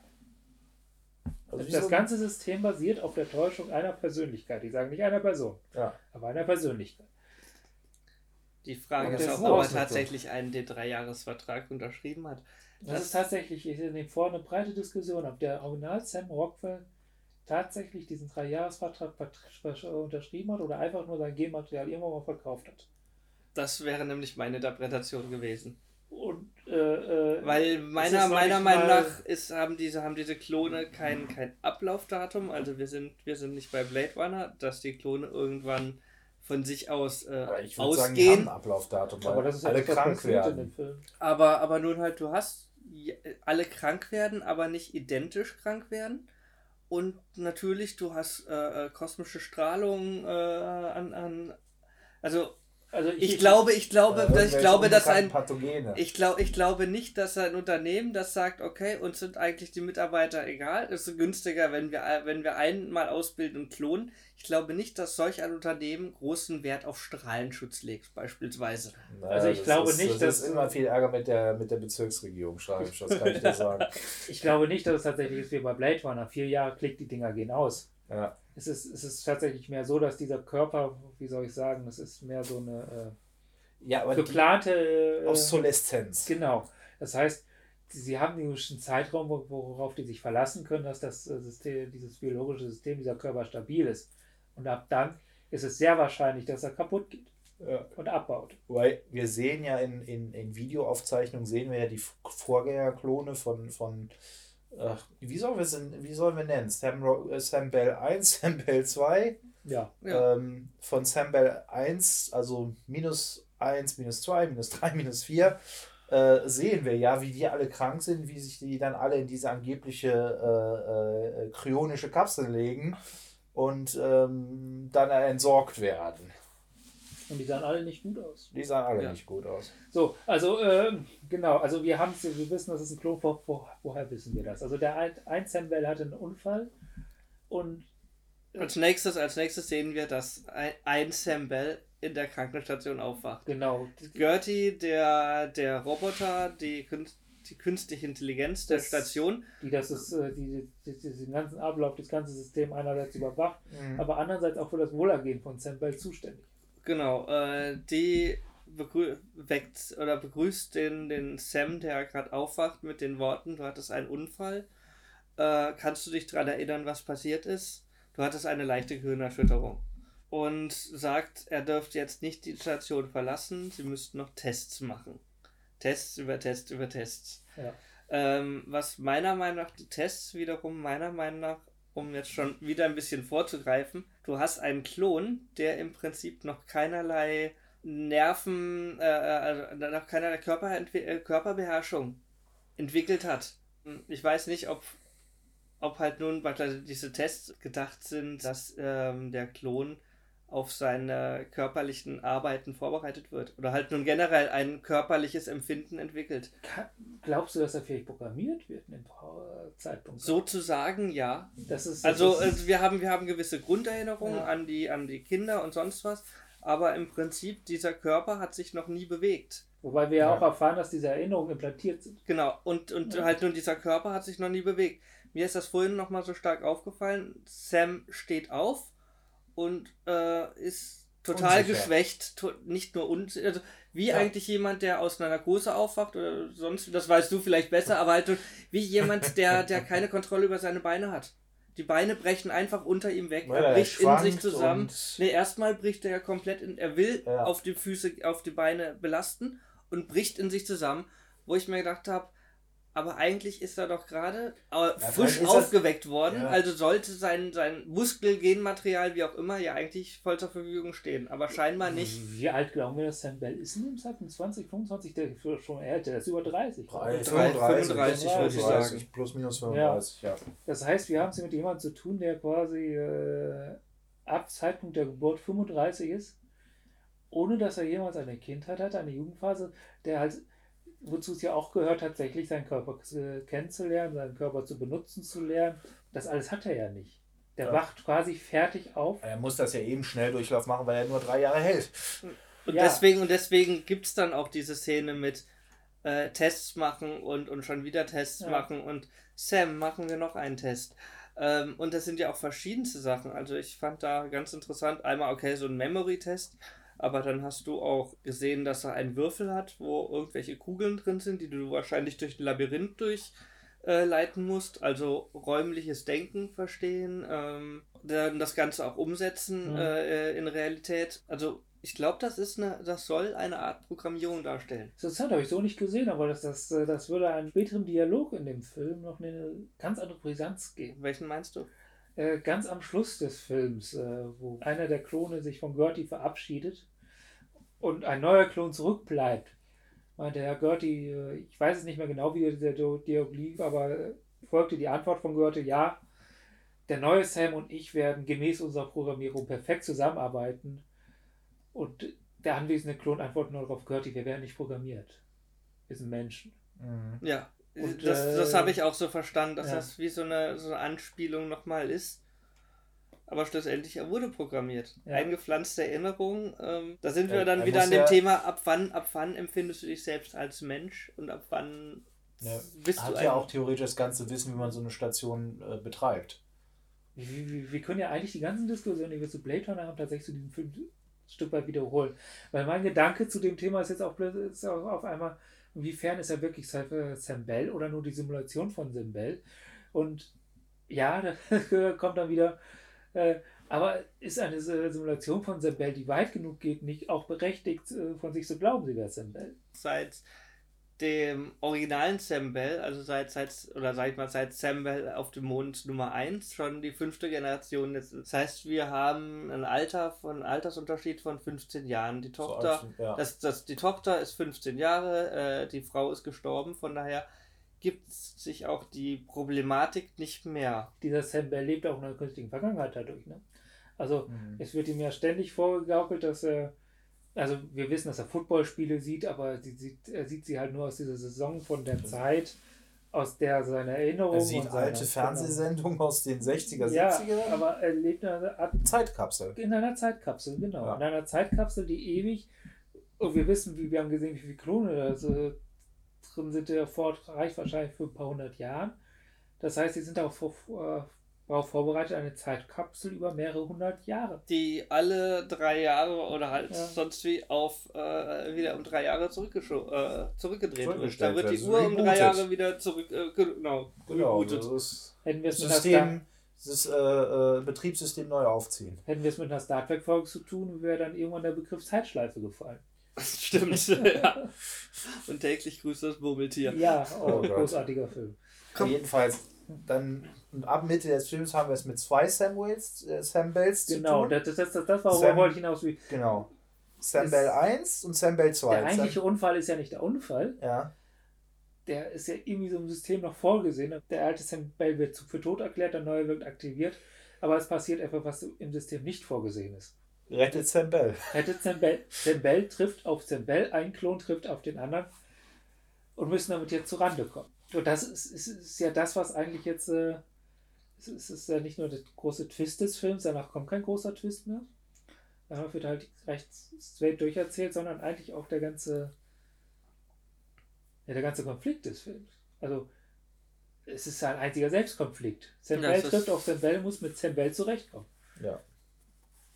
Also das so- ganze System basiert auf der Täuschung einer Persönlichkeit. Ich sage nicht einer Person, Ja. aber einer Persönlichkeit. Die Frage Und ist ob er tatsächlich einen den Dreijahresvertrag unterschrieben hat. Das, Das- ist tatsächlich ich nehme vor eine breite Diskussion, ob der Original Sam Rockwell tatsächlich diesen Dreijahresvertrag vert- unterschrieben hat oder einfach nur sein Genmaterial irgendwann mal verkauft hat. Das wäre nämlich meine Interpretation gewesen. Und äh, äh, Weil meiner, meiner Meinung nach ist, haben, diese, haben diese Klone kein, kein Ablaufdatum. Also wir sind, wir sind nicht bei Blade Runner, dass die Klone irgendwann von sich aus äh, Aber ich würde sagen, die haben ausgehen. ein Ablaufdatum, weil aber das ist alle das, was krank werden. Aber, aber nun halt, du hast alle krank werden, aber nicht identisch krank werden. Und natürlich, du hast äh, äh, kosmische Strahlung äh, an, an. Also Also ich glaube, ich glaube, Äh, dass, ich glaube, dass ein. Pathogene. Ich, glaub, ich glaube nicht, dass ein Unternehmen, das sagt, okay, uns sind eigentlich die Mitarbeiter egal, es ist günstiger, wenn wir, wenn wir einen mal ausbilden und klonen. Ich glaube nicht, dass solch ein Unternehmen großen Wert auf Strahlenschutz legt, beispielsweise. Naja, also ich glaube ist, nicht, das dass- ist immer viel Ärger mit der, mit der Bezirksregierung, das kann ich dir sagen. Ich glaube nicht, dass es tatsächlich ist wie bei Blade Runner. Vier Jahre klickt, die Dinger gehen aus. Ja. Es ist, es ist tatsächlich mehr so, dass dieser Körper, wie soll ich sagen, es ist mehr so eine ja, äh, die geplante. Äh, Obsoleszenz. genau. Das heißt, sie haben einen Zeitraum, wo- worauf die sich verlassen können, dass das äh, System, dieses biologische System, dieser Körper stabil ist. Und ab dann ist es sehr wahrscheinlich, dass er kaputt geht Ja. und abbaut. Weil wir sehen ja in, in, in Videoaufzeichnungen, sehen wir ja die Vorgängerklone von, von ach, wie, sollen wir wie sollen wir nennen? Sam, äh, Sam Bell 1, Sam Bell 2, Ja. Ja. ähm, von Sam Bell 1, also minus 1, minus 2, minus 3, minus 4, äh, sehen wir ja, wie die alle krank sind, wie sich die dann alle in diese angebliche äh, äh, kryonische Kapsel legen und ähm, dann entsorgt werden. Und die sahen alle nicht gut aus. Die sahen alle Ja. nicht gut aus. So, also ähm, genau, also wir haben wir wissen, das ist ein Klon, wo, wo, woher wissen wir das? Also der ein, ein Samuel hatte einen Unfall und Als nächstes, als nächstes sehen wir, dass ein, ein Sam Bell in der Krankenstation aufwacht. genau, Gertie, der, der Roboter, die, Künst, die künstliche Intelligenz der Das- Station, die das ist, äh, die, die, die, den ganzen Ablauf, das ganze System einerseits überwacht, Mhm. aber andererseits auch für das Wohlergehen von Samuel zuständig. Genau, äh, die weckt oder begrüßt den, den Sam, der gerade aufwacht, mit den Worten: Du hattest einen Unfall. Äh, kannst du dich daran erinnern, was passiert ist? Du hattest eine leichte Gehirnerschütterung. Und sagt, er dürfte jetzt nicht die Station verlassen, sie müssten noch Tests machen. Tests über Tests über Tests. Ja. Ähm, was meiner Meinung nach, die Tests wiederum, meiner Meinung nach, um jetzt schon wieder ein bisschen vorzugreifen, du hast einen Klon, der im Prinzip noch keinerlei Nerven, äh, also noch keinerlei Körper, äh, Körperbeherrschung entwickelt hat. Ich weiß nicht, ob, ob halt nun diese Tests gedacht sind, dass ähm, der Klon auf seine körperlichen Arbeiten vorbereitet wird. Oder halt nun generell ein körperliches Empfinden entwickelt. Glaubst du, dass er vielleicht programmiert wird in dem äh, Zeitpunkt? Sozusagen ja. das ist, Also das ist, äh, wir haben, wir haben gewisse Grunderinnerungen Ja. an, die, an die Kinder und sonst was, aber im Prinzip dieser Körper hat sich noch nie bewegt. Wobei wir ja auch erfahren, dass diese Erinnerungen implantiert sind. Genau, und, und Ja. halt nur dieser Körper hat sich noch nie bewegt. Mir ist das vorhin nochmal so stark aufgefallen. Sam steht auf und äh, ist total Unsicher. geschwächt, to nicht nur un also wie Ja. eigentlich jemand, der aus einer Narkose aufwacht oder sonst, das weißt du vielleicht besser, aber halt wie jemand, der, der keine Kontrolle über seine Beine hat. Die Beine brechen einfach unter ihm weg, Weil er er bricht in sich zusammen. Nee, erstmal bricht er ja komplett in, er will Ja. auf die Füße, auf die Beine belasten und bricht in sich zusammen, wo ich mir gedacht habe, aber eigentlich ist er doch gerade äh, frisch vielleicht ist das- aufgeweckt worden, Ja. also sollte sein, sein Muskelgenmaterial, wie auch immer, ja eigentlich voll zur Verfügung stehen, aber scheinbar nicht. Wie alt glauben wir, dass Sam Bell ist in dem Zeitpunkt? 20, 25? Der ist schon älter, der ist über 30. Drei- 35, 35, würde ich sagen. Plus minus 35, ja. Das heißt, wir haben es hier mit jemandem zu tun, der quasi äh, ab Zeitpunkt der Geburt 35 ist, ohne dass er jemals eine Kindheit hatte, eine Jugendphase, der halt, wozu es ja auch gehört, tatsächlich seinen Körper äh, kennenzulernen, seinen Körper zu benutzen zu lernen. Das alles hat er ja nicht. Der Ja. wacht quasi fertig auf. Er muss das ja eben Schnelldurchlauf machen, weil er nur drei Jahre hält. Und Ja. deswegen, und deswegen gibt es dann auch diese Szene mit äh, Tests machen und, und schon wieder Tests Ja. machen und Sam, machen wir noch einen Test. Ähm, und das sind ja auch verschiedenste Sachen. Also ich fand da ganz interessant, einmal, okay, so ein Memory-Test, aber dann hast du auch gesehen, dass er einen Würfel hat, wo irgendwelche Kugeln drin sind, die du wahrscheinlich durch ein Labyrinth durchleiten musst. Also räumliches Denken verstehen, ähm, dann das Ganze auch umsetzen Mhm. äh, in Realität. Also ich glaube, das ist eine, das soll eine Art Programmierung darstellen. Interessant, habe ich so nicht gesehen, aber das, das, äh, das würde einem späteren Dialog in dem Film noch eine ganz andere Brisanz geben. Welchen meinst du? Äh, ganz am Schluss des Films, äh, wo einer der Klone sich von Gertie verabschiedet und ein neuer Klon zurückbleibt, meinte Herr Gertie, äh, ich weiß es nicht mehr genau, wie der Dialog lief, aber äh, folgte die Antwort von Gertie, ja, der neue Sam und ich werden gemäß unserer Programmierung perfekt zusammenarbeiten. Und der anwesende Klon antwortet nur darauf, Gertie, wir werden nicht programmiert. Wir sind Menschen. Mhm. Ja, Und, das, äh, das habe ich auch so verstanden, dass ja. das wie so eine, so eine Anspielung nochmal ist. Aber schlussendlich, er wurde programmiert. Ja. Eingepflanzte Erinnerung. Ähm, da sind wir dann er wieder an dem ja- Thema, ab wann, ab wann empfindest du dich selbst als Mensch und ab wann Ja. bist Hat du ja ein- auch theoretisch das ganze Wissen, wie man so eine Station äh, betreibt. Wir, wir, wir können ja eigentlich die ganzen Diskussionen, die wir zu Blade Runner haben, tatsächlich zu diesem Film ein Stück weit wiederholen. Weil mein Gedanke zu dem Thema ist jetzt auch, plötzlich- ist auch auf einmal, inwiefern ist er wirklich Sam Bell oder nur die Simulation von Sam Bell? Und ja, da kommt dann wieder, äh, aber ist eine äh, Simulation von Sam Bell, die weit genug geht, nicht auch berechtigt, äh, von sich zu glauben, sie wäre Sam Bell? seit dem originalen Sam Bell, also seit, seit oder sag ich mal, seit Sam Bell auf dem Mond Nummer 1, schon die fünfte Generation. jetzt. Das heißt, wir haben ein Alter von Altersunterschied von 15 Jahren. Die So Tochter, als- ja. das, das, die Tochter ist 15 Jahre, äh, die Frau ist gestorben, von daher gibt sich auch die Problematik nicht mehr. Dieser Sam Bell lebt auch in einer künstlichen Vergangenheit dadurch. Ne? Also Mhm. Es wird ihm ja ständig vorgegaukelt, dass er, also wir wissen, dass er Footballspiele sieht, aber sie sieht, er sieht sie halt nur aus dieser Saison von der Zeit, aus der seine Erinnerung Er sieht alte Fernsehsendungen aus den 60er, Ja, 70er. aber er lebt in einer, Art, Zeitkapsel. in einer Zeitkapsel, genau. Ja. In einer Zeitkapsel, die ewig, und wir wissen, wie wir haben gesehen, wie viele Klone da so drin sind, der Ford reicht wahrscheinlich für ein paar hundert Jahren. Das heißt, sie sind darauf, vor- darauf vorbereitet, eine Zeitkapsel über mehrere hundert Jahre. Die alle drei Jahre oder halt Ja. sonst wie auf äh, wieder um drei Jahre zurückgescho äh, zurückgedreht wird. Da wird die wird. Uhr um drei. Jahre wieder zurück, äh, ge- genau, Genau, das ist Hätten wir es mit einer Star System, das äh, äh, Betriebssystem neu aufziehen. Hätten wir es mit einer Star Trek-Folge zu tun, wäre dann irgendwann der Begriff Zeitschleife gefallen. Stimmt, ja. Und täglich grüßt das Murmeltier. Ja, oh, Oh Gott. großartiger Film. Komm. Jedenfalls, dann ab Mitte des Films haben wir es mit zwei Samuels, äh, Sam Bells Genau, zu tun. das, das, das, das war, worauf Sam- wollte ich hinaus. Wie, Genau. Sam Bell 1 und Sam Bell 2. der eigentliche Unfall ist ja nicht der Unfall, Sam, ja, der ist ja irgendwie so im System noch vorgesehen. Der alte Sam Bell wird für tot erklärt, der neue wird aktiviert, aber es passiert etwas, was im System nicht vorgesehen ist. rettet Sam Bell. Rettet Sam Bell, Sam Bell trifft auf Sam Bell, ein Klon trifft auf den anderen und müssen damit jetzt zu Rande kommen. Und das ist, ist, ist ja das, was eigentlich jetzt. Äh, es ist, ja nicht nur der große Twist des Films, danach kommt kein großer Twist mehr. Danach wird halt recht straight durcherzählt, sondern eigentlich auch der ganze Ja, der ganze Konflikt des Films. Also, es ist ein einziger Selbstkonflikt. Sam Ja, Bell trifft auf Sam Bell, muss mit Sam Bell zurechtkommen. Ja.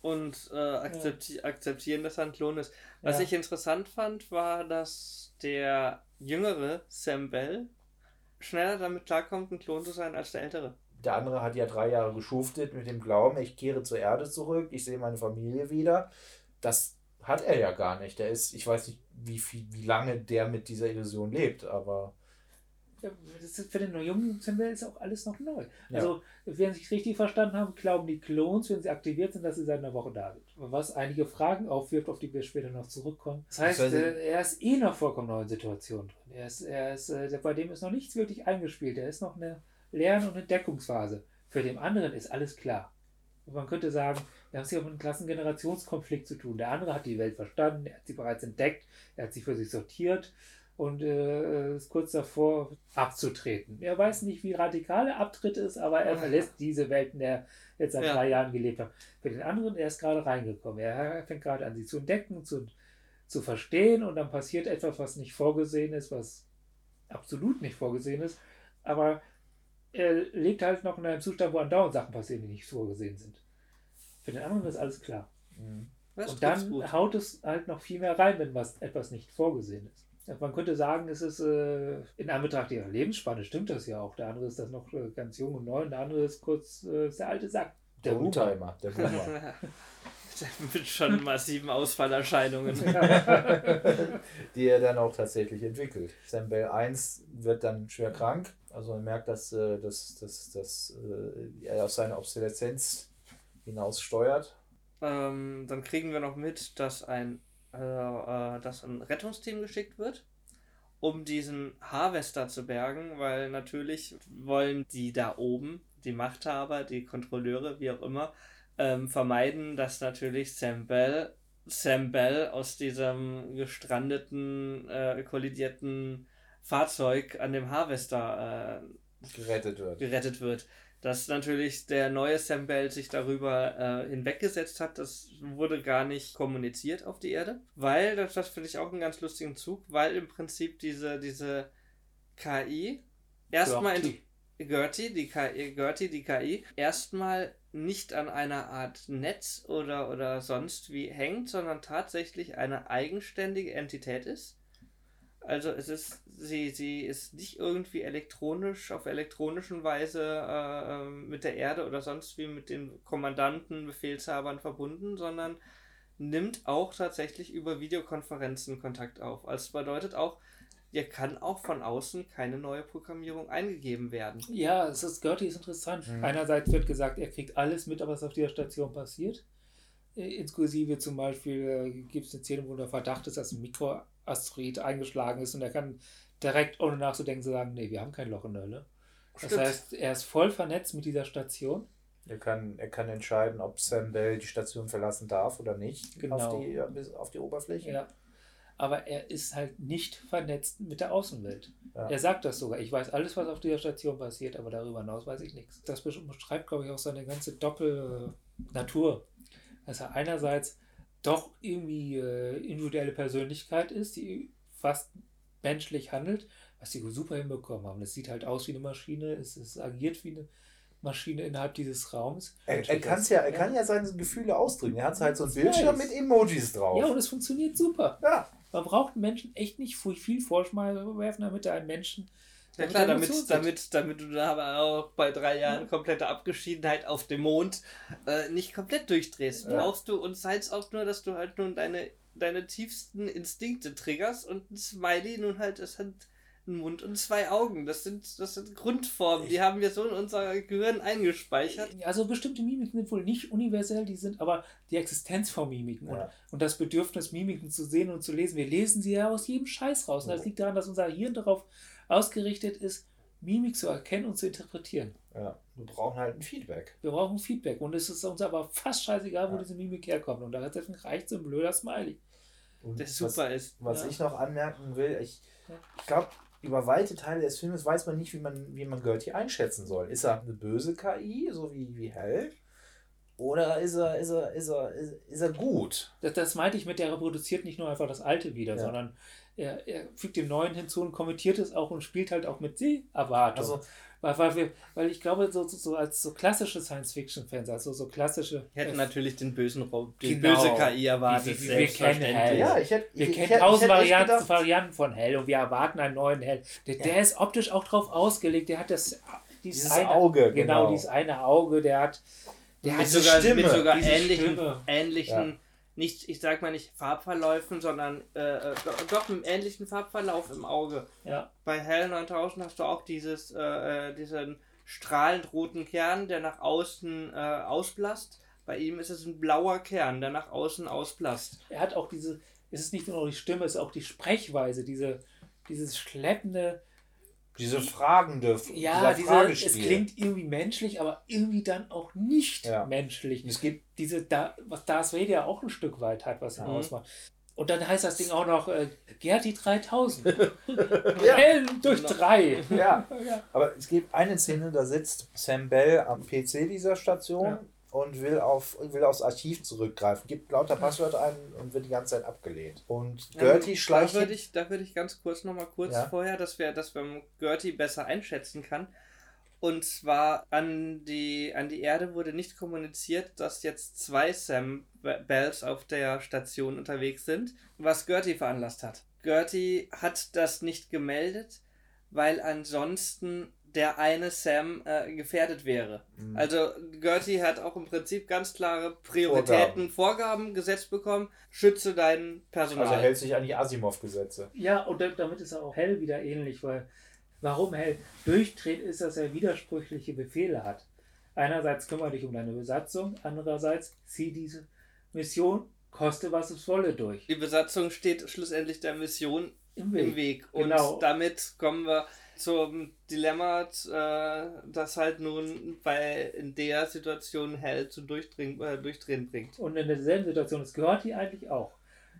Und äh, akzepti akzeptieren, dass er ein Klon ist. Was Ja. ich interessant fand, war, dass der jüngere Sam Bell schneller damit klarkommt, ein Klon zu sein als der ältere. Der andere hat ja drei Jahre geschuftet mit dem Glauben, ich kehre zur Erde zurück, ich sehe meine Familie wieder. Das hat er ja gar nicht. Der ist, ich weiß nicht, wie, viel, wie lange der mit dieser Illusion lebt, aber Ja, das ist für den jungen Bell ist auch alles noch neu. Ja. Also, wenn Sie es richtig verstanden haben, glauben die Klons, wenn sie aktiviert sind, dass sie seit einer Woche da sind. Was einige Fragen aufwirft, auf die wir später noch zurückkommen. Das heißt, Das heißt, äh, er ist eh noch vollkommen neuen Situationen drin. Er ist, er ist, äh, bei dem ist noch nichts wirklich eingespielt. Er ist noch eine Lern- und Entdeckungsphase. Für den anderen ist alles klar. Und man könnte sagen, wir haben es hier mit einem klassen Generationskonflikt zu tun. Der andere hat die Welt verstanden, er hat sie bereits entdeckt, er hat sie für sich sortiert und äh, ist kurz davor abzutreten. Er weiß nicht, wie radikal der Abtritt ist, aber er verlässt diese Welt, in der er jetzt seit Ja. drei Jahren gelebt hat. Für den anderen, er ist gerade reingekommen. Er fängt gerade an, sie zu entdecken, zu, zu verstehen und dann passiert etwas, was nicht vorgesehen ist, was absolut nicht vorgesehen ist. Aber er lebt halt noch in einem Zustand, wo andauernd Sachen passieren, die nicht vorgesehen sind. Für den anderen ist alles klar. mh. Das Und dann gut. haut es halt noch viel mehr rein, wenn was etwas nicht vorgesehen ist. Ja, Man könnte sagen, es ist äh, in Anbetracht ihrer Lebensspanne, stimmt das ja auch. Der andere ist das noch äh, ganz jung und neu und der andere ist kurz äh, ist der alte Sack. der Boomer. Der Boomer. Mit schon massiven Ausfallerscheinungen. die er dann auch tatsächlich entwickelt. Sam Bell 1 wird dann schwer krank, also man merkt, dass, äh, dass, dass, dass äh, er auf seine Obsoleszenz hinaus steuert. ähm, dann kriegen wir noch mit, dass ein, äh, äh, dass ein Rettungsteam geschickt wird, um diesen Harvester zu bergen, weil natürlich wollen die da oben, die Machthaber, die Kontrolleure, wie auch immer, ähm, vermeiden, dass natürlich Sam Bell, Sam Bell aus diesem gestrandeten, äh, kollidierten Fahrzeug an dem Harvester äh, gerettet wird. gerettet wird. Dass natürlich der neue Sam Bell sich darüber äh, hinweggesetzt hat, das wurde gar nicht kommuniziert auf die Erde. Weil, das, das finde ich auch einen ganz lustigen Zug, weil im Prinzip diese, diese KI erstmal in, Gertie. Die KI, Gertie, die KI, erstmal nicht an einer Art Netz oder, oder sonst wie hängt, sondern tatsächlich eine eigenständige Entität ist. Also es ist, sie, sie ist nicht irgendwie elektronisch, auf elektronischen Weise äh, ähm, mit der Erde oder sonst wie mit den Kommandanten, Befehlshabern verbunden, sondern nimmt auch tatsächlich über Videokonferenzen Kontakt auf. Also bedeutet auch, ihr kann auch von außen keine neue Programmierung eingegeben werden. Ja, es ist, Gertie ist interessant. Mhm. Einerseits wird gesagt, er kriegt alles mit, was auf dieser Station passiert. Äh, Inklusive zum Beispiel äh, gibt es eine Szene, wo der Verdacht ist, dass ein Mikroasteroid eingeschlagen ist und er kann direkt, ohne nachzudenken, sagen, nee, wir haben kein Loch in der Hölle. Das Stimmt. heißt, er ist voll vernetzt mit dieser Station. Er kann, er kann entscheiden, ob Sam Bell die Station verlassen darf oder nicht Genau. auf, die, bis auf die Oberfläche. Ja. Aber er ist halt nicht vernetzt mit der Außenwelt. Ja. Er sagt das sogar. Ich weiß alles, was auf dieser Station passiert, aber darüber hinaus weiß ich nichts. Das beschreibt, glaube ich, auch seine ganze Doppel-Natur. Dass er einerseits doch irgendwie äh, individuelle Persönlichkeit ist, die fast menschlich handelt, was sie super hinbekommen haben. Es sieht halt aus wie eine Maschine, es, es agiert wie eine Maschine innerhalb dieses Raums. Er, er, kann's ja, er kann ja seine Gefühle ausdrücken. Er hat halt so einen Bildschirm Nice. mit Emojis drauf. Ja, und es funktioniert super. Ja. Man braucht einen Menschen echt nicht viel vorschmeißen, damit er einen Menschen. Ja damit klar, damit, damit, damit du da aber auch bei drei Jahren komplette Abgeschiedenheit auf dem Mond äh, nicht komplett durchdrehst. Ja. Brauchst du und sei es auch nur, dass du halt nun deine, deine tiefsten Instinkte triggerst und ein Smiley nun halt, es hat einen Mund und zwei Augen. Das sind, das sind Grundformen, die haben wir so in unser Gehirn eingespeichert. Also bestimmte Mimiken sind wohl nicht universell, die sind aber die Existenz von Mimiken und, Ja. und das Bedürfnis, Mimiken zu sehen und zu lesen. Wir lesen sie ja aus jedem Scheiß raus. Und das liegt daran, dass unser Hirn darauf ausgerichtet ist, Mimik zu erkennen und zu interpretieren. Ja. Wir brauchen halt ein Feedback. Wir brauchen Feedback und es ist uns aber fast scheißegal, wo Ja. diese Mimik herkommt. Und da reicht so ein blöder Smiley. Und Der was- super ist. Was Ja. ich noch anmerken will, ich, ich glaube, über weite Teile des Filmes weiß man nicht, wie man, wie man Gertie einschätzen soll. Ist er eine böse KI, so wie, wie Hell? Oder ist er, ist er, ist er, ist, er gut? Das, das meinte ich mit, der reproduziert nicht nur einfach das Alte wieder, Ja. sondern er, er fügt dem Neuen hinzu und kommentiert es auch und spielt halt auch mit Seh-Erwartung. Also, weil, weil, wir, weil ich glaube, so, so als so klassische Science-Fiction-Fans, also so klassische. Hätten natürlich den bösen Rob, die Genau. böse KI erwartet. Wie- wie- wir kennen Hell. ja, ich hätte. Wir ich, kennen ich tausend Varianten, Varianten von Hell und wir erwarten einen neuen Hell. Der, der ist optisch auch drauf ausgelegt. Der hat das dieses, Dieses eine Auge, genau, genau. dieses eine Auge. Der hat, der mit hat sogar, Stimme, mit sogar diese ähnlichen, Stimme. ähnlichen nicht, ich sag mal nicht Farbverläufen, sondern äh, äh, doch, doch einem ähnlichen Farbverlauf im Auge. ja, Bei Hell 9000 hast du auch dieses, äh, äh, diesen strahlend roten Kern, der nach außen äh, ausblasst. Bei ihm ist es ein blauer Kern, der nach außen ausblasst. er hat auch diese. Es ist nicht nur die Stimme, es ist auch die Sprechweise, diese, dieses schleppende. Diese fragende. Ja, dieser diese, es klingt irgendwie menschlich, aber irgendwie dann auch nicht Ja. menschlich. Es gibt diese, da, was Darth Vader auch ein Stück weit hat, was er Mhm. ausmacht. Und dann heißt das Ding auch noch äh, Gerti 3000. Ja. Hell durch drei. Ja, Ja. aber es gibt eine Szene, da sitzt Sam Bell am PC dieser Station Ja. Und will auf will aufs Archiv zurückgreifen, gibt lauter Passwörter ein und wird die ganze Zeit abgelehnt. Und Gertie Ähm, schleicht Da würde ich, da würde ich ganz kurz nochmal kurz Ja. vorher, dass wir, dass man Gertie besser einschätzen kann. Und zwar an die, an die Erde wurde nicht kommuniziert, dass jetzt zwei Sam Bells auf der Station unterwegs sind, was Gertie veranlasst hat. Gertie hat das nicht gemeldet, weil ansonsten der eine Sam äh, gefährdet wäre. Mhm. Also Gertie hat auch im Prinzip ganz klare Prioritäten, Vorgaben, gesetzt bekommen. Schütze dein Personal. also er hält sich an die Asimov-Gesetze. ja, und da- damit ist er auch Hell wieder ähnlich, weil warum Hell durchdreht, ist, dass er widersprüchliche Befehle hat. Einerseits kümmere dich um deine Besatzung, andererseits zieh diese Mission, koste was es wolle durch. Die Besatzung steht schlussendlich der Mission Im im Weg. Und Genau. damit kommen wir zum Dilemma, äh, das halt nun bei in der Situation Hell zum Durchdrehen, äh, Durchdrehen bringt. Und in derselben Situation ist Gertie eigentlich auch.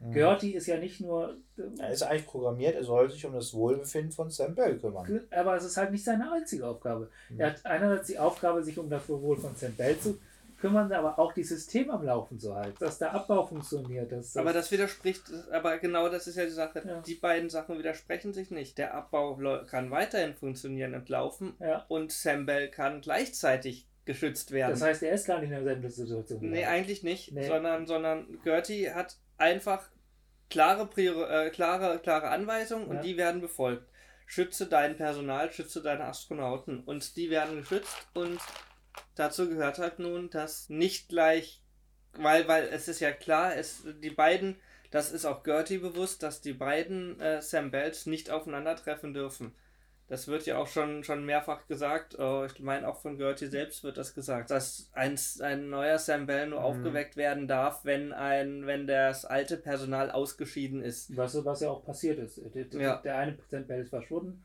Mhm. Gertie ist ja nicht nur, Er ist eigentlich programmiert, er soll sich um das Wohlbefinden von Sam Bell kümmern. aber es ist halt nicht seine einzige Aufgabe. Mhm. Er hat einerseits die Aufgabe, sich um das Wohl von Sam Bell zu kümmern, aber auch die System am Laufen zu halten, dass der Abbau funktioniert. Dass, Aber das widerspricht, aber genau das ist ja die Sache. Ja. Die beiden Sachen widersprechen sich nicht. Der Abbau kann weiterhin funktionieren und laufen ja, und Sam Bell kann gleichzeitig geschützt werden. das heißt, er ist gar nicht in derselben Situation. Nee, er. eigentlich nicht, Nee. sondern, sondern Gertie hat einfach klare, Prior äh, klare, klare Anweisungen und Ja. die werden befolgt. Schütze dein Personal, schütze deine Astronauten und die werden geschützt und dazu gehört halt nun, dass nicht gleich, weil, weil es ist ja klar, es, die beiden, das ist auch Gertie bewusst, dass die beiden äh, Sam Bells nicht aufeinandertreffen dürfen. Das wird ja auch schon, schon mehrfach gesagt. Oh, ich meine, auch von Gertie selbst wird das gesagt, dass ein, ein neuer Sam Bell nur Mhm. aufgeweckt werden darf, wenn, ein, wenn das alte Personal ausgeschieden ist. Was, was ja auch passiert ist. Der, Ja. der eine Sam Bell ist verschwunden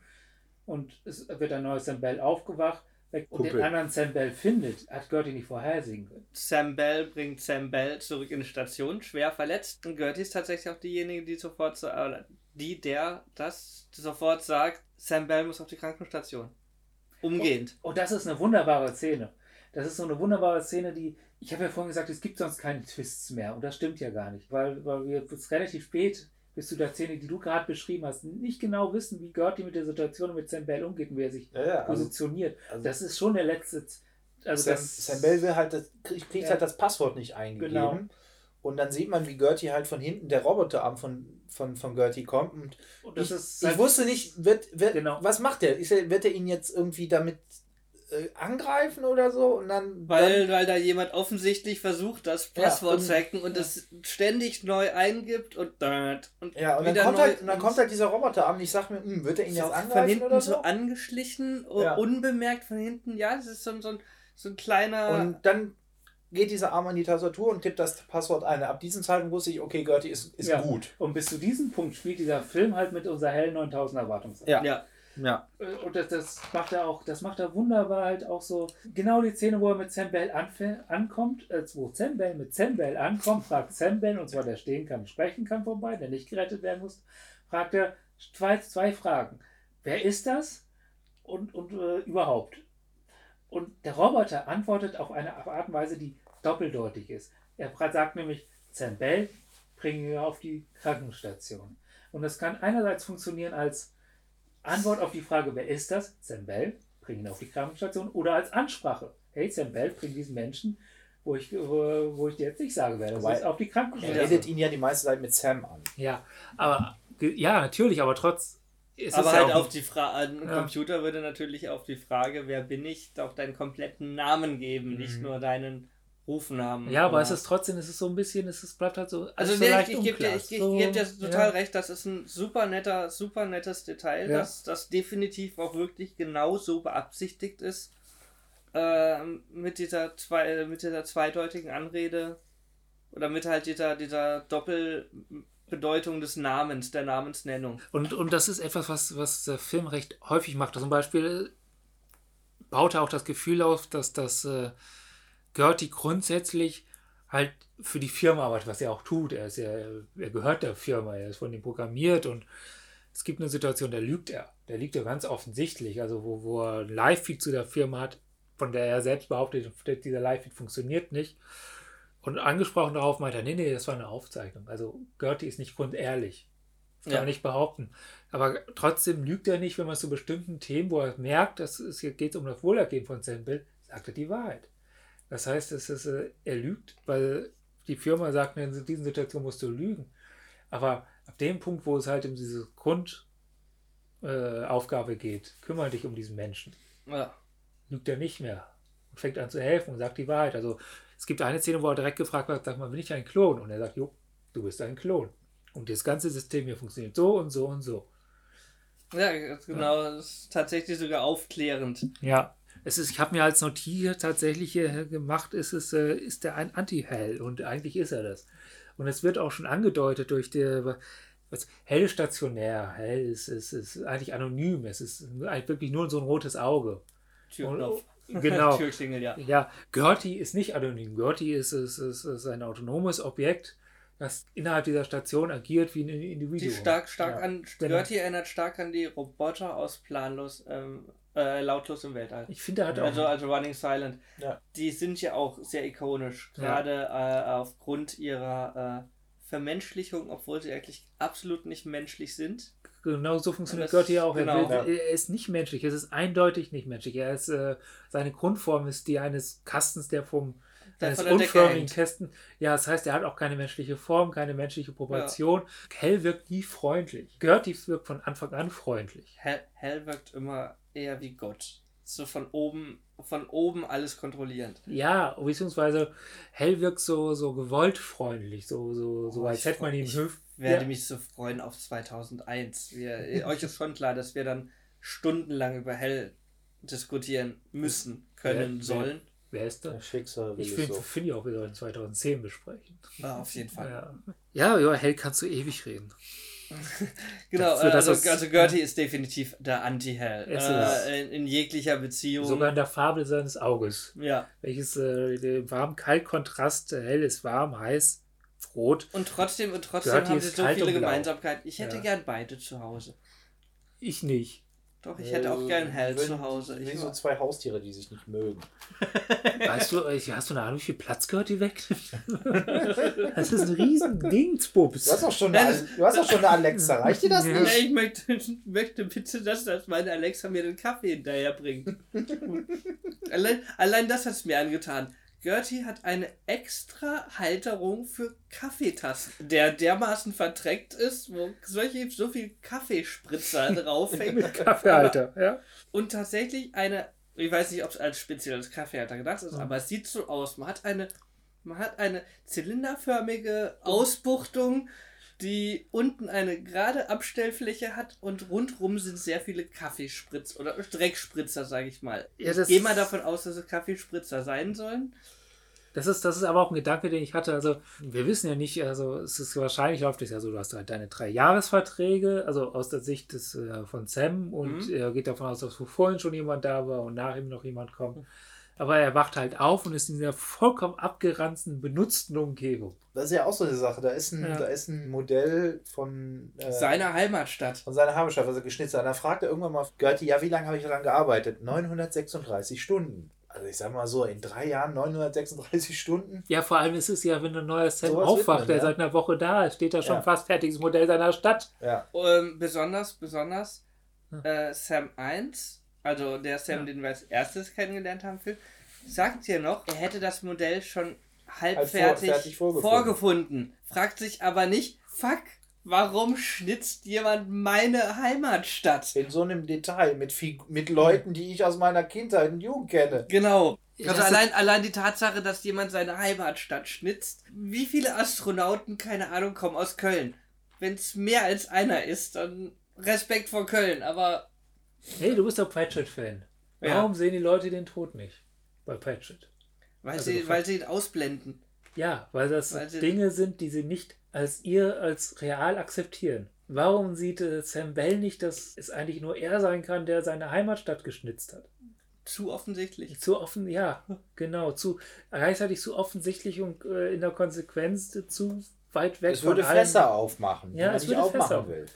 und es wird ein neuer Sam Bell aufgewacht und den Kuppel. anderen Sam Bell findet, hat Gertie nicht vorhersehen können. Sam Bell bringt Sam Bell zurück in die Station, schwer verletzt. Und Gertie ist tatsächlich auch diejenige, die sofort, äh, die der das sofort sagt, Sam Bell muss auf die Krankenstation. Umgehend. Und das ist eine wunderbare Szene. Das ist so eine wunderbare Szene, die. Ich habe ja vorhin gesagt, es gibt sonst keine Twists mehr. Und das stimmt ja gar nicht. Weil, weil wir bis relativ spät, bis zu der Szene, die du gerade beschrieben hast, nicht genau wissen, wie Gertie mit der Situation mit Sam Bell umgeht und wie er sich Ja, ja, also, positioniert. also Das ist schon der letzte. Also Sam, das, Sam Bell will halt das, kriegt, kriegt Ja. halt das Passwort nicht eingegeben. Genau. Und dann sieht man, wie Gertie halt von hinten der Roboterarm von, von, von Gertie kommt. Und und das ich, ist ich halt- wusste nicht, wird, wird, Genau. was macht der? Ist er? Wird er ihn jetzt irgendwie damit äh, angreifen oder so? Und dann. Weil, weil da jemand offensichtlich versucht, das Ja, Passwort und- zu hacken und ja. es ständig neu eingibt und, dort und dann, ja, und dann kommt, neu halt, und dann kommt halt dieser Roboterarm und ich sag mir, hm, wird er ihn ist jetzt auch von angreifen hinten oder so so? angeschlichen, Ja. unbemerkt von hinten. Ja, das ist so, ein- so, ein, so ein kleiner. Und dann geht dieser Arm an die Tastatur und tippt das Passwort ein. Ab diesem Zeitpunkt wusste ich, okay, Gertie ist, ist Ja. gut. Und bis zu diesem Punkt spielt dieser Film halt mit unserer hellen 9000 Erwartungshaltung. Ja. ja. Ja. Äh, Und das, das macht er auch, das macht er wunderbar halt auch so. Genau die Szene, wo er mit Sam Bell ankommt, äh, wo Sam Bell mit Sam Bell ankommt, fragt Sam Bell, und zwar der stehen kann, sprechen kann vorbei, der nicht gerettet werden muss, fragt er zwei, zwei Fragen. Wer ist das? Und, und äh, überhaupt. Und der Roboter antwortet auf eine Art und Weise, die doppeldeutig ist. Er sagt nämlich, Sam Bell, bringe ihn auf die Krankenstation. Und das kann einerseits funktionieren als Antwort auf die Frage, wer ist das? Sam Bell, bring ihn auf die Krankenstation. Oder als Ansprache. Hey, Sam Bell, bring diesen Menschen, wo ich, wo, wo ich dir jetzt nicht sage, wer das Wobei, ist, auf die Er Krankenstation. redet ihn ja die meiste Zeit mit Sam an. Ja, aber ja, natürlich, aber trotz ist Aber es ja halt auch auf die Frage, ein Ja. Computer würde natürlich auf die Frage, wer bin ich, auch deinen kompletten Namen geben, nicht Mhm. nur deinen Rufnamen. Ja, aber es ist trotzdem, es ist so ein bisschen, es ist, bleibt halt so. Also so nee, ich, ich gebe dir, So, geb dir total ja. recht, das ist ein super netter, super nettes Detail, Ja. das, das definitiv auch wirklich genau so beabsichtigt ist. ähm, mit dieser zwei, mit dieser zweideutigen Anrede oder mit halt dieser, dieser Doppelbedeutung des Namens, der Namensnennung. Und, und das ist etwas, was, was der Film recht häufig macht. Zum Beispiel baut er auch das Gefühl auf, dass das äh, Gertie grundsätzlich halt für die Firma arbeitet, was er auch tut. Er, ist ja, er gehört der Firma, er ist von ihm programmiert und es gibt eine Situation, da lügt er. Der liegt ja ganz offensichtlich, also wo, wo er ein Live-Feed zu der Firma hat, von der er selbst behauptet, dieser Live-Feed funktioniert nicht. Und angesprochen darauf meint er, nee, nee, das war eine Aufzeichnung. Also Gertie ist nicht grundehrlich. Das kann Ja. man nicht behaupten. Aber trotzdem lügt er nicht, wenn man zu bestimmten Themen, wo er merkt, dass es hier geht um das Wohlergehen von Sample, sagt er die Wahrheit. Das heißt, es ist, äh, er lügt, weil die Firma sagt, in diesen Situationen musst du lügen. Aber ab dem Punkt, wo es halt um diese Grundaufgabe äh, geht, kümmere dich um diesen Menschen, Ja. lügt er nicht mehr und fängt an zu helfen und sagt die Wahrheit. Also es gibt eine Szene, wo er direkt gefragt wird, sag mal, bin ich ein Klon? Und er sagt, jo, du bist ein Klon. Und das ganze System hier funktioniert so und so und so. Ja, genau, das ist tatsächlich sogar aufklärend. Ja, es ist, ich habe mir als Notiz tatsächlich hier gemacht, ist es, äh, ist der ein Anti-Hell und eigentlich ist er das. Und es wird auch schon angedeutet durch die, was, Hell ist stationär, Hell ist, ist, ist eigentlich anonym, es ist wirklich nur so ein rotes Auge. Türknopf. Genau. Türklingel, ja. Ja, Gertie ist nicht anonym. Gertie ist, ist, ist, ist ein autonomes Objekt, das innerhalb dieser Station agiert wie ein Individuum. Die stark, stark ja. an, genau. Gertie erinnert stark an die Roboter aus Planlos, ähm, äh, Lautlos im Weltall. Ich finde, er hat auch. Also, also Running Silent. Ja. Die sind ja auch sehr ikonisch, gerade äh, aufgrund ihrer äh, Vermenschlichung, obwohl sie eigentlich absolut nicht menschlich sind. Genau so funktioniert Das- Gertie auch. Er, genau. will, er ist nicht menschlich. Es ist eindeutig nicht menschlich. Er ist, äh, seine Grundform ist die eines Kastens, der vom Von der Decke unförmigen. Kästen. Ja, das heißt, er hat auch keine menschliche Form, keine menschliche Proportion. Hell wirkt nie freundlich. Gertie wirkt von Anfang an freundlich. Hell, Hell wirkt immer eher wie Gott. So von oben, von oben alles kontrollierend. Ja, beziehungsweise Hell wirkt so, so gewollt freundlich, so, so, so Oh, als ich hätte man ihm ich Hilf. werde Ja. mich so freuen auf 2001. Wir, euch ist schon klar, dass wir dann stundenlang über Hell diskutieren müssen, können, Wer- sollen. Wer ist Das das? Schicksal will Ich finde so. find auch, wir sollten 2010 besprechen. Ja, auf jeden Fall. Ja. ja, ja, Hell kannst du ewig reden. Genau, Dafür, also, es- also Gertie ist definitiv der Anti-Hell. Äh, in, in jeglicher Beziehung. Sogar in der Farbe seines Auges. ja. Welches äh, den warm-kalt-Kontrast, äh, hell ist warm, heiß, rot. Und trotzdem, und trotzdem Gertie haben sie so viele. Gemeinsamkeiten. Ich hätte Ja. gern beide zu Hause. Ich nicht. Doch, ich hätte auch gern Hell zu Hause. Ich Wie so zwei Haustiere, die sich nicht mögen. Weißt du, äh, hast du eine Ahnung, wie viel Platz gehört die weg? das ist ein riesen Dingsbums. Du hast auch schon eine, du hast auch schon eine Alexa, reicht dir das Ja. Nee, nicht? ich möchte, möchte bitte, dass, dass meine Alexa mir den Kaffee hinterher bringt. allein, allein das hat es mir angetan. Gertie hat eine extra Halterung für Kaffeetassen, der dermaßen verdreckt ist, wo solche, so viel Kaffeespritzer draufhängen. Kaffeehalter, ja. Und tatsächlich eine, ich weiß nicht, ob es als spezielles Kaffeehalter gedacht ist, Mhm. aber es sieht so aus. Man hat eine, man hat eine zylinderförmige Ausbuchtung, die unten eine gerade Abstellfläche hat und rundrum sind sehr viele Kaffeespritzer oder Dreckspritzer, sage ich mal. Ja, ich gehe mal davon aus, dass es Kaffeespritzer sein sollen. Das ist, das ist aber auch ein Gedanke, den ich hatte. Also, wir wissen ja nicht, also es ist wahrscheinlich läuft es ja so, du hast halt deine drei Jahresverträge, also aus der Sicht des, äh, von Sam und Mhm. er geht davon aus, dass vorhin schon jemand da war und nach ihm noch jemand kommt. Aber er wacht halt auf und ist in dieser vollkommen abgeranzten, benutzten Umgebung. Das ist ja auch so eine Sache. Da ist ein, Ja. da ist ein Modell von, äh, Seiner Heimatstadt. von seiner Heimatstadt, was er geschnitzt hat. Und dann fragt er irgendwann mal Gertie, ja, wie lange habe ich daran gearbeitet? 936 Stunden. also ich sag mal so, in drei Jahren 936 Stunden. Ja, vor allem ist es ja, wenn ein neuer Sam Sowas aufwacht, der ja. seit einer Woche da ist, steht da schon Ja. fast fertiges Modell seiner Stadt. Ja. Ähm, besonders, besonders Hm. äh, Sam 1, also der Sam, Ja. den wir als erstes kennengelernt haben, Phil, sagt hier noch, er hätte das Modell schon halb Halb vor- vorgefunden. vorgefunden. Fragt sich aber nicht, fuck, warum schnitzt jemand meine Heimatstadt? In so einem Detail mit, Fig mit Leuten, die ich aus meiner Kindheit und Jugend kenne. Genau. Ja, Also das allein, allein die Tatsache, dass jemand seine Heimatstadt schnitzt. Wie viele Astronauten, keine Ahnung, kommen aus Köln? Wenn es mehr als einer ist, dann Respekt vor Köln, aber Hey, du bist doch Pratchett-Fan. Ja. Warum sehen die Leute den Tod nicht bei Pratchett? weil, Also sie, weil sie ihn ausblenden. Ja, weil das Weil Dinge sind, die sie nicht als ihr als real akzeptieren. Warum sieht äh, Sam Bell nicht, dass es eigentlich nur er sein kann, der seine Heimatstadt geschnitzt hat? Zu offensichtlich. Zu offen, ja, genau, zu gleichzeitig zu offensichtlich und äh, in der Konsequenz zu weit weg Es würde von allem. Fässer aufmachen, Ja, es würde aufmachen Fässer will.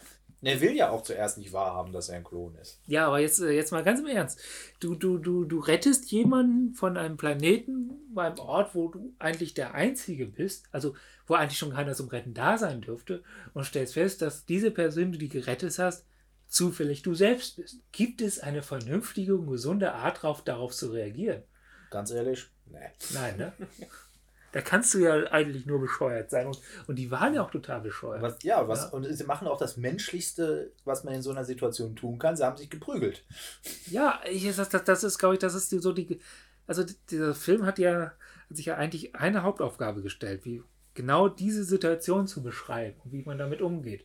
Er will ja auch zuerst nicht wahrhaben, dass er ein Klon ist. Ja, aber jetzt, äh, jetzt mal ganz im Ernst. Du, du, du, du rettest jemanden von einem Planeten bei einem Ort, wo du eigentlich der Einzige bist, also wo eigentlich schon keiner zum Retten da sein dürfte, und stellst fest, dass diese Person, die du gerettet hast, zufällig du selbst bist. Gibt es eine vernünftige und gesunde Art, darauf, darauf zu reagieren? Ganz ehrlich, nee. Nein, ne? Da kannst du ja eigentlich nur bescheuert sein. Und, und die waren ja auch total bescheuert. Was, ja, was, Ja. und sie machen auch das Menschlichste, was man in so einer Situation tun kann. Sie haben sich geprügelt. Ja, ich, das, das, das ist, glaube ich, das ist die, so die. Also dieser Film hat ja hat sich ja eigentlich eine Hauptaufgabe gestellt, wie genau diese Situation zu beschreiben und wie man damit umgeht.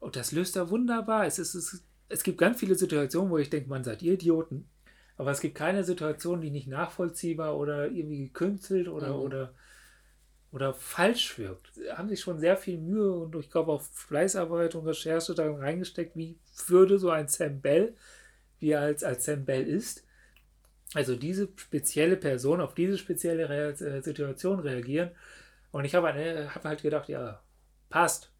Und das löst er wunderbar. Es, ist, es, es gibt ganz viele Situationen, wo ich denke, man seid ihr Idioten. Aber es gibt keine Situation, die nicht nachvollziehbar oder irgendwie gekünstelt oder, Mhm. oder, oder falsch wirkt. Sie haben sich schon sehr viel Mühe und ich glaube auch Fleißarbeit und Recherche da reingesteckt, wie würde so ein Sam Bell, wie er als, als Sam Bell ist, also diese spezielle Person auf diese spezielle Rea äh, Situation reagieren. Und ich habe habe halt gedacht, ja, passt.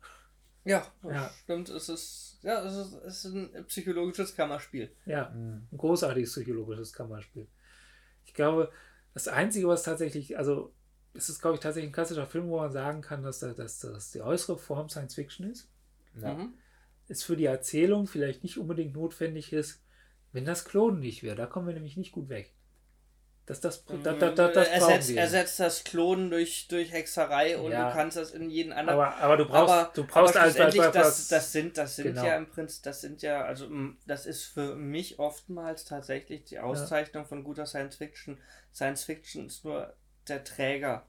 Ja, Ja. stimmt. Es ist, ja, es ist, es ist ein psychologisches Kammerspiel. Ja, ein großartiges psychologisches Kammerspiel. Ich glaube, das Einzige, was tatsächlich, also es ist, glaube ich, tatsächlich ein klassischer Film, wo man sagen kann, dass, da- dass, dass die äußere Form Science Fiction ist. Ja. Mhm. Es für die Erzählung vielleicht nicht unbedingt notwendig ist, wenn das Klonen nicht wäre. Da kommen wir nämlich nicht gut weg. Das, das, da, da, da, das brauchen ersetzt, wir. ersetzt das Klonen durch, durch Hexerei und Ja. du kannst das in jeden anderen. aber, aber du brauchst, aber, du brauchst aber als, als, als, das, das sind, das sind Genau. ja im Prinzip, das sind ja, also m, das ist für mich oftmals tatsächlich die Auszeichnung von guter Science Fiction. Science Fiction ist nur der Träger,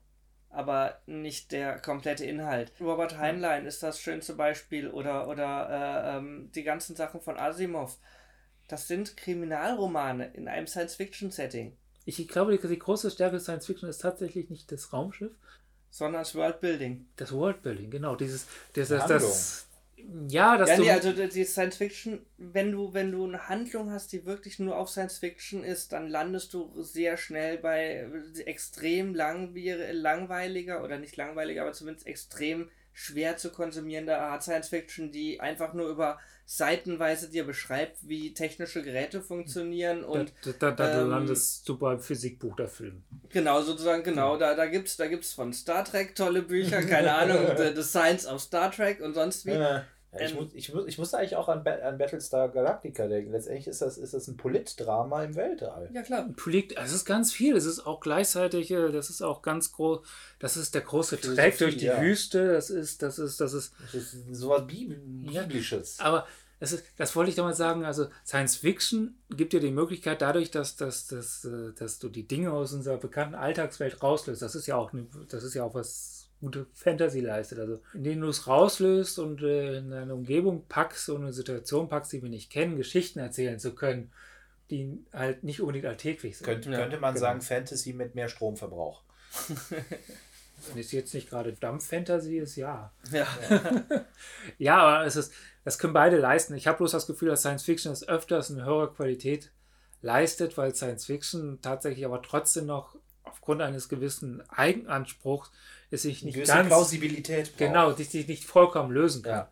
aber nicht der komplette Inhalt. Robert Heinlein ist das schönste Beispiel oder, oder äh, ähm, die ganzen Sachen von Asimov. Das sind Kriminalromane in einem Science-Fiction-Setting, ich glaube, die, die große Stärke des Science Fiction ist tatsächlich nicht das Raumschiff, sondern das Worldbuilding. das Worldbuilding, genau. Dieses, das, Die das, das, ja, dass Ja, du, nee, also die Science Fiction, wenn du, wenn du eine Handlung hast, die wirklich nur auf Science Fiction ist, dann landest du sehr schnell bei extrem langwier- langweiliger oder nicht langweiliger, aber zumindest extrem schwer zu konsumierender Art Science Fiction, die einfach nur über seitenweise dir beschreibt, wie technische Geräte funktionieren und da, da, da, da ähm, landest du beim Physikbuch der Film. Genau, sozusagen, genau. Da, da gibt es da gibt's von Star Trek tolle Bücher, keine Ahnung, The, The Science of Star Trek und sonst wie. Ja, ich, Ähm, muss, ich, muss, ich musste eigentlich auch an, Ba- an Battlestar Galactica denken. Letztendlich ist das, ist das ein Politdrama im Weltall. Ja, klar. Polit, es ist ganz viel. Es ist auch gleichzeitig, äh, das ist auch ganz groß, das ist der große Track durch die ja. Wüste. Das ist, das ist, das ist, Das ist sowas Bibel Ja. Biblisches. aber es ist, das wollte ich damit sagen, also Science Fiction gibt dir die Möglichkeit dadurch, dass, dass, dass, äh, dass du die Dinge aus unserer bekannten Alltagswelt rauslöst. Das ist ja auch, das ist ja auch was gute Fantasy leistet. Also indem du es rauslöst und äh, in eine Umgebung packst, so eine Situation packst, die wir nicht kennen, Geschichten erzählen zu können, die halt nicht unbedingt alltäglich sind. Könnte, Ja, könnte man genau. sagen, Fantasy mit mehr Stromverbrauch. Wenn es jetzt nicht gerade Dampf-Fantasy ist, ja. Ja. Ja, aber es ist, das können beide leisten. Ich habe bloß das Gefühl, dass Science Fiction es öfters eine höhere Qualität leistet, weil Science Fiction tatsächlich aber trotzdem noch aufgrund eines gewissen Eigenanspruchs es sich nicht Gewisse ganz Plausibilität braucht. genau, sich sich nicht vollkommen lösen kann. Ja.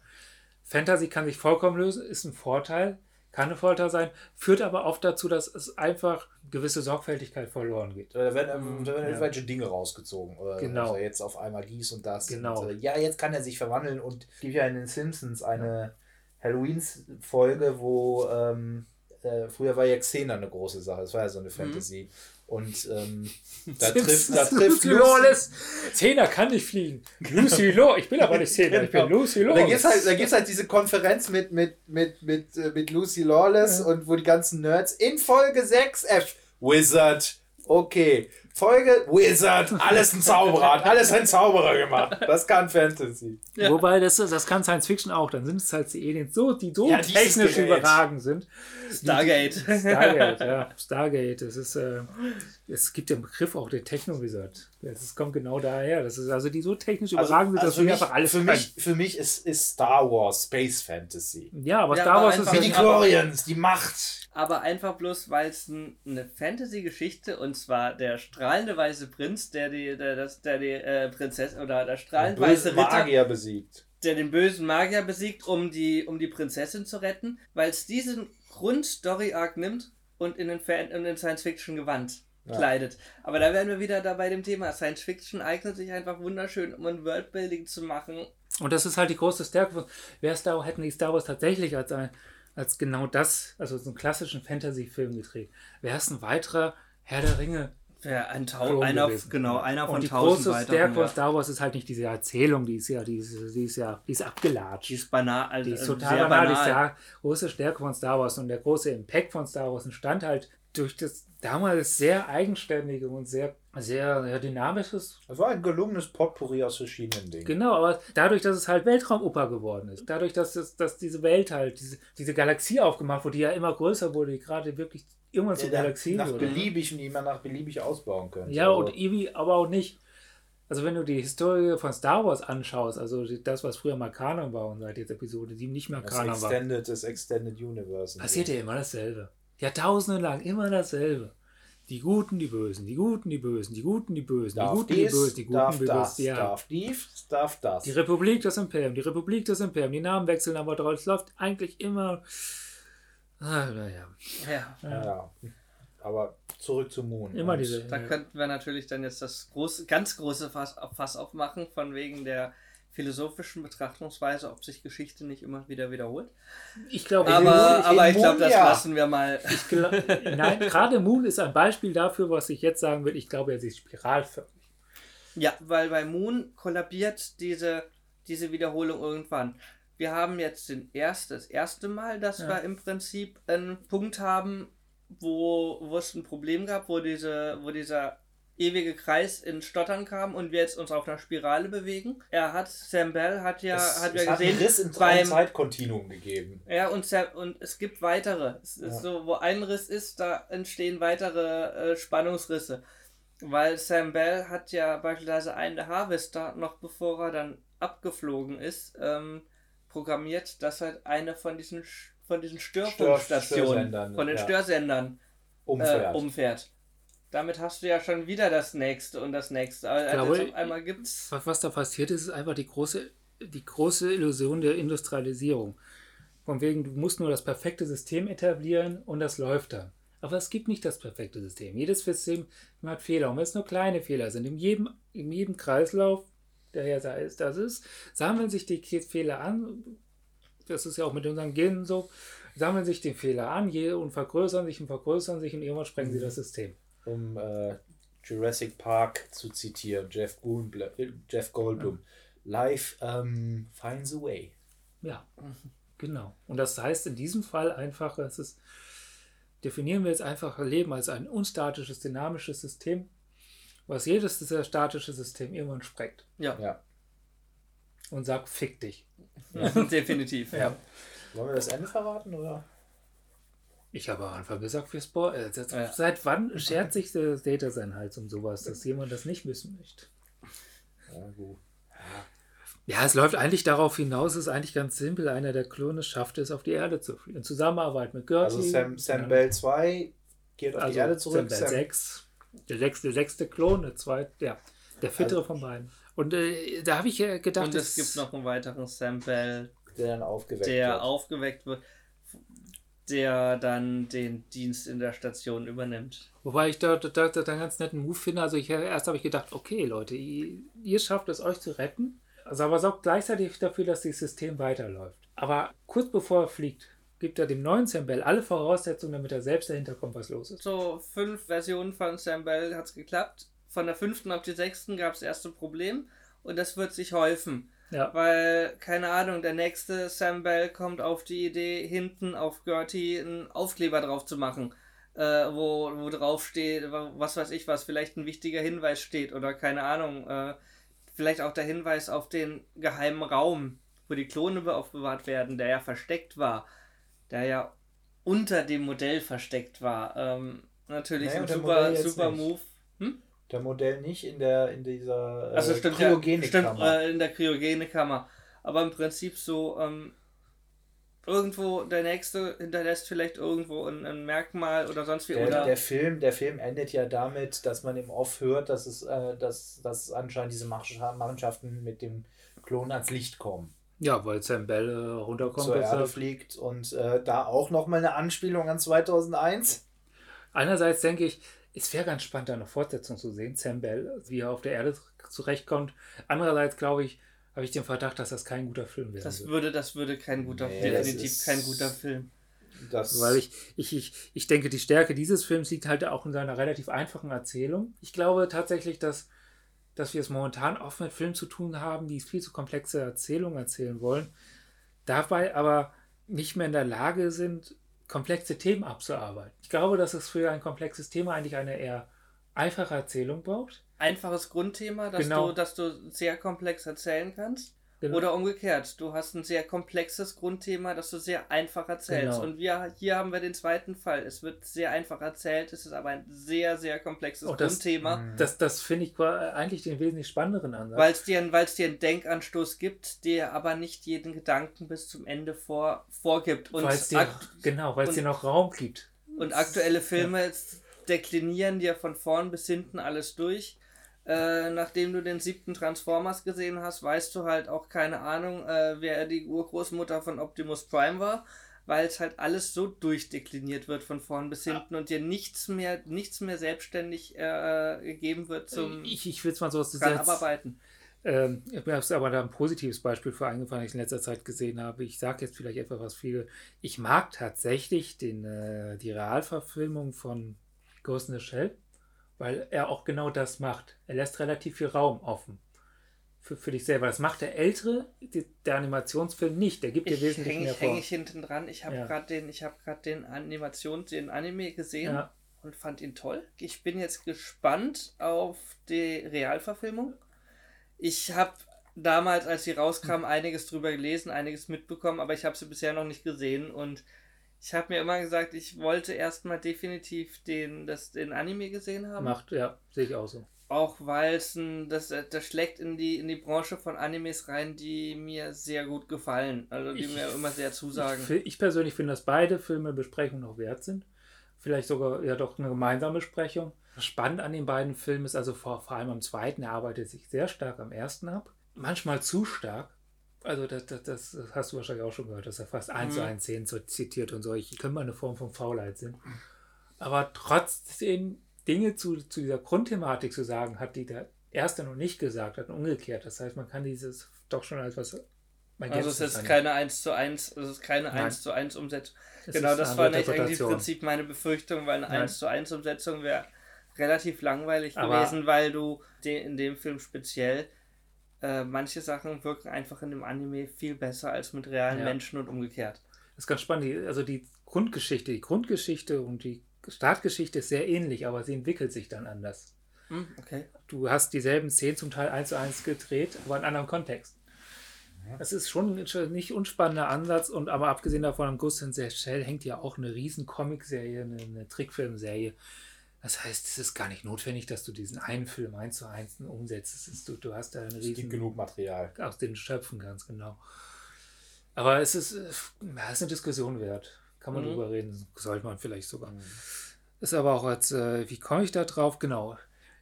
Fantasy kann sich vollkommen lösen, ist ein Vorteil, kann eine Folter sein, führt aber oft dazu, dass es einfach gewisse Sorgfältigkeit verloren geht. Da werden, da werden irgendwelche Dinge rausgezogen. Oder Genau. Also jetzt auf einmal dies und das. Genau. Und, äh, ja, jetzt kann er sich verwandeln und es gibt ja in den Simpsons eine Halloween-Folge, wo ähm, äh, früher war ja Xena eine große Sache. Das war ja so eine Fantasy. Und ähm, da trifft, da trifft Lucy Lawless. Zehner kann nicht fliegen. Lucy Law. Ich bin aber nicht Zehner, ich bin Genau. Lucy Und da Lawless. gibt es halt, da gibt's halt diese Konferenz mit, mit, mit, mit, äh, mit Lucy Lawless und wo die ganzen Nerds in Folge 6F Wizard, okay. Folge Wizard, alles ein Zauberer, hat alles ein Zauberer gemacht. Das kann Fantasy. Ja. Wobei, das, das kann Science Fiction auch. Dann sind es halt die Aliens, so, die so Ja, technisch überragend sind. Stargate. Stargate, ja. Stargate. Das ist, äh, es gibt ja einen Begriff auch, der Techno-Wizard. Das kommt genau daher. Das ist also die so technisch überragend sind, dass für wir mich, einfach alles für können. mich, für mich ist, ist Star Wars Space Fantasy. Ja, aber Ja, Star aber Wars ist einfach Wie die Glorians, die Macht. Aber einfach bloß, weil es eine Fantasy-Geschichte und zwar der strahlende weiße Prinz, der die, der, das, der die äh, Prinzessin oder der strahlend weiße Ritter, Magier besiegt. der den bösen Magier besiegt, um die, um die Prinzessin zu retten, weil es diesen Grund-Story-Arc nimmt und in den, Fan in den Science-Fiction-Gewand Ja. kleidet. Aber da wären wir wieder da bei dem Thema. Science-Fiction eignet sich einfach wunderschön, um ein Worldbuilding zu machen. Und das ist halt die große Stärke. von- Wer Star hätten die Star Wars tatsächlich als, ein, als genau das, also so einen klassischen Fantasy-Film gedreht, wäre es ein weiterer Herr der Ringe. Ja, ein Tau einer, gewesen. genau, einer von Und die tausend große. Stärke von. Star Wars ist halt nicht diese Erzählung, die ist ja, die ist, die ist ja, die ist abgelatscht. Die ist banal, also Die ist äh, total sehr banal. Die banal. ist ja große Stärke von Star Wars und der große Impact von Star Wars entstand halt durch das damals sehr eigenständige und sehr, sehr ja, dynamisches Das war ein gelungenes Potpourri aus verschiedenen Dingen. Genau, aber dadurch, dass es halt Weltraumoper geworden ist, dadurch, dass, es, dass diese Welt halt, diese, diese Galaxie aufgemacht wurde, die ja immer größer wurde, die gerade wirklich immer zur Ja, Galaxie nach wurde. beliebig und die man nach beliebig ausbauen könnte. Ja, Also, und irgendwie aber auch nicht. Also wenn du die Historie von Star Wars anschaust, also das, was früher mal Kanon war und seit jetzt Episode 7 nicht mehr Kanon war, das Extended Universe. passiert ja immer dasselbe. Jahrtausende lang immer dasselbe. Die Guten, die Bösen, die Guten, die Bösen, die Guten, die Bösen, die Darf Guten, die dies, Bösen, die Guten, darf die das, Bösen. Ja. darf dies, darf das. Die Republik, das Imperium, die Republik, das Imperium, die Namen wechseln, aber drauf es läuft eigentlich immer. Ah, naja. Ja. ja, ja. Aber zurück zum Moon. Immer diese. Da könnten wir natürlich dann jetzt das große, ganz große Fass, Fass aufmachen, von wegen der philosophischen Betrachtungsweise, ob sich Geschichte nicht immer wieder wiederholt. Ich glaube, Aber, Moon- aber ich glaube, das ja. lassen wir mal. ich gla- nein, gerade Moon ist ein Beispiel dafür, was ich jetzt sagen will. Ich glaube, er ist spiralförmig. Ja, weil bei Moon kollabiert diese, diese Wiederholung irgendwann. Wir haben jetzt den erst, das erste Mal, dass Ja. wir im Prinzip einen Punkt haben, wo, wo es ein Problem gab, wo, diese, wo dieser ewige Kreis in Stottern kam und wir jetzt uns auf einer Spirale bewegen. Er hat, Sam Bell hat ja, es, hat es ja hat einen gesehen, Riss im beim- Zeitkontinuum gegeben. Ja, und, Sam, und es gibt weitere. Es ist Ja. so, wo ein Riss ist, da entstehen weitere äh, Spannungsrisse. Weil Sam Bell hat ja beispielsweise einen der Harvester, noch bevor er dann abgeflogen ist, ähm, programmiert, dass halt eine von diesen, von diesen Störfunkstationen, Störsendern, von den ja. Störsendern Umfährt. Äh, umfährt. Damit hast du ja schon wieder das nächste und das nächste. Aber glaube, auf einmal gibt's. Was, was da passiert ist, ist einfach die große, die große Illusion der Industrialisierung. Von wegen, du musst nur das perfekte System etablieren und das läuft dann. Aber es gibt nicht das perfekte System. Jedes System hat Fehler. Und wenn es nur kleine Fehler sind, in jedem, in jedem Kreislauf, der ja da ist, das ist, sammeln sich die Fehler an. Das ist ja auch mit unseren Genen so. Sammeln sich die Fehler an je- und vergrößern sich und vergrößern sich und irgendwann sprengen sie das System. Um äh, Jurassic Park zu zitieren, Jeff, Goldblum, äh, Jeff Goldblum. Life ähm, finds a way. Ja, genau. Und das heißt in diesem Fall einfach, es ist, definieren wir jetzt einfach Leben als ein unstatisches, dynamisches System, was jedes dieser statische System irgendwann sprengt Ja, Ja. und sagt, fick dich. definitiv. Ja. Wollen wir das Ende verraten oder? Ich habe am Anfang gesagt, wir spoilern. Seit, Ja. seit wann schert sich der Data sein Hals um sowas, dass jemand das nicht wissen möchte? Ja, gut. Ja, es läuft eigentlich darauf hinaus, es ist eigentlich ganz simpel. Einer der Klone schafft es, auf die Erde zu fliegen. In Zusammenarbeit mit Gertie. Also Sam, Sam. Bell 2 geht auf also die Erde zurück. Sam Bell 6. Der sechste, der sechste Klon, der zweite, ja, der fittere von beiden. Und äh, da habe ich äh, gedacht, Und es gibt noch einen weiteren Sam Bell, der dann aufgeweckt der wird. aufgeweckt wird. Der dann den Dienst in der Station übernimmt. Wobei ich da, da, da, da einen ganz netten Move finde. Also ich, erst habe ich gedacht, okay Leute, ihr, ihr schafft es euch zu retten, also aber sorgt gleichzeitig dafür, dass das System weiterläuft. Aber kurz bevor er fliegt, gibt er dem neuen Sam Bell alle Voraussetzungen, damit er selbst dahinter kommt, was los ist. So fünf Versionen von Sam Bell hat es geklappt. Von der fünften auf die sechsten gab es das erste Problem und das wird sich häufen. Ja. Weil, keine Ahnung, der nächste Sam Bell kommt auf die Idee, hinten auf Gertie einen Aufkleber drauf zu machen, äh, wo, wo drauf steht, was weiß ich was, vielleicht ein wichtiger Hinweis steht oder keine Ahnung, äh, vielleicht auch der Hinweis auf den geheimen Raum, wo die Klone aufbewahrt werden, der ja versteckt war, der ja unter dem Modell versteckt war. Ähm, natürlich naja, ein super, super Move. Der Modell nicht in der in dieser äh, also stimmt, Kryogene stimmt, äh, in der Kryogene Kammer. Aber im Prinzip so ähm, irgendwo der nächste hinterlässt vielleicht irgendwo ein, ein Merkmal oder sonst wie der, oder der Film der Film endet ja damit dass man im Off hört dass es äh, dass, dass anscheinend diese Mannschaften mit dem Klon ans Licht kommen. Ja weil Sam Bell äh, runterkommt zur Erde fliegt und äh, da auch noch mal eine Anspielung an 2001 einerseits denke ich es wäre ganz spannend, da eine Fortsetzung zu sehen, Sam Bell, wie er auf der Erde zurechtkommt. Andererseits glaube ich, habe ich den Verdacht, dass das kein guter Film wäre. Das würde, das würde kein guter nee, definitiv kein guter Film. Das Weil ich, ich, ich, ich denke, die Stärke dieses Films liegt halt auch in seiner relativ einfachen Erzählung. Ich glaube tatsächlich, dass, dass wir es momentan oft mit Filmen zu tun haben, die viel zu komplexe Erzählungen erzählen wollen, dabei aber nicht mehr in der Lage sind, komplexe Themen abzuarbeiten. Ich glaube, dass es für ein komplexes Thema eigentlich eine eher einfache Erzählung braucht. Einfaches Grundthema, dass, genau. du, dass du sehr komplex erzählen kannst. Genau. Oder umgekehrt, du hast ein sehr komplexes Grundthema, das du sehr einfach erzählst. Genau. Und wir, hier haben wir den zweiten Fall. Es wird sehr einfach erzählt, es ist aber ein sehr, sehr komplexes oh, das, Grundthema. Mhm. Das, das finde ich eigentlich den wesentlich spannenderen Ansatz. Weil es dir, dir einen Denkanstoß gibt, der aber nicht jeden Gedanken bis zum Ende vor, vorgibt. Und dir, genau, weil es dir noch Raum gibt. Und aktuelle Filme ja. deklinieren dir von vorn bis hinten alles durch äh, nachdem du den siebten Transformers gesehen hast, weißt du halt auch keine Ahnung, äh, wer die Urgroßmutter von Optimus Prime war, weil es halt alles so durchdekliniert wird von vorn bis hinten ja. und dir nichts mehr, nichts mehr selbstständig äh, gegeben wird zum Ich, ich will es mal so was abarbeiten. Ähm, mir ist aber da ein positives Beispiel für eingefallen, das ich in letzter Zeit gesehen habe. Ich sage jetzt vielleicht etwas, was viele. Ich mag tatsächlich den, äh, die Realverfilmung von Ghost in the Shell weil er auch genau das macht. Er lässt relativ viel Raum offen für, für dich selber. Das macht der ältere, die, der Animationsfilm nicht. Der gibt dir wesentlich häng, mehr vor. Hänge ich hinten dran. Ich habe ja. gerade den, ich habe gerade den Animations, den Anime gesehen ja. und fand ihn toll. Ich bin jetzt gespannt auf die Realverfilmung. Ich habe damals, als sie rauskam, einiges drüber gelesen, einiges mitbekommen, aber ich habe sie bisher noch nicht gesehen und ich habe mir immer gesagt, ich wollte erstmal definitiv den, das, den Anime gesehen haben. Macht, ja, sehe ich auch so. Auch weil es ein, das, das schlägt in die, in die Branche von Animes rein, die mir sehr gut gefallen. Also die ich, mir immer sehr zusagen. Ich, ich persönlich finde, dass beide Filme Besprechung noch wert sind. Vielleicht sogar ja doch eine gemeinsame Besprechung. Spannend an den beiden Filmen ist also vor, vor allem am zweiten, er arbeitet sich sehr stark am ersten ab. Manchmal zu stark. Also das, das, das, hast du wahrscheinlich auch schon gehört, dass er fast eins mhm. zu eins Szenen zitiert und so. Ich könnte mal eine Form von Faulheit sind. Aber trotzdem Dinge zu, zu dieser Grundthematik zu sagen, hat die der Erste noch nicht gesagt hat und umgekehrt. Das heißt, man kann dieses doch schon als was also es ist keine 1 zu 1, es ist keine Nein. 1 zu 1 Umsetzung. Genau, das war nicht eigentlich im Prinzip meine Befürchtung, weil eine Nein. 1 zu 1 Umsetzung wäre relativ langweilig Aber gewesen, weil du in dem Film speziell äh, manche Sachen wirken einfach in dem Anime viel besser als mit realen ja. Menschen und umgekehrt. Das ist ganz spannend. Also die Grundgeschichte, die Grundgeschichte und die Startgeschichte ist sehr ähnlich, aber sie entwickelt sich dann anders. Hm, okay. Du hast dieselben Szenen zum Teil eins zu eins gedreht, aber in einem anderen Kontext. Das ist schon ein nicht unspannender Ansatz und aber abgesehen davon, am Ghost in the Shell hängt ja auch eine riesen Comic-Serie, eine, eine Trickfilmserie das heißt, es ist gar nicht notwendig, dass du diesen einen Film eins zu eins umsetzt. Du, du hast da eine riesen, genug Material. Aus den schöpfen ganz genau. Aber es ist, äh, ja, ist eine Diskussion wert. Kann man mhm. drüber reden. Sollte man vielleicht sogar. Mhm. Ist aber auch als, äh, wie komme ich da drauf? Genau.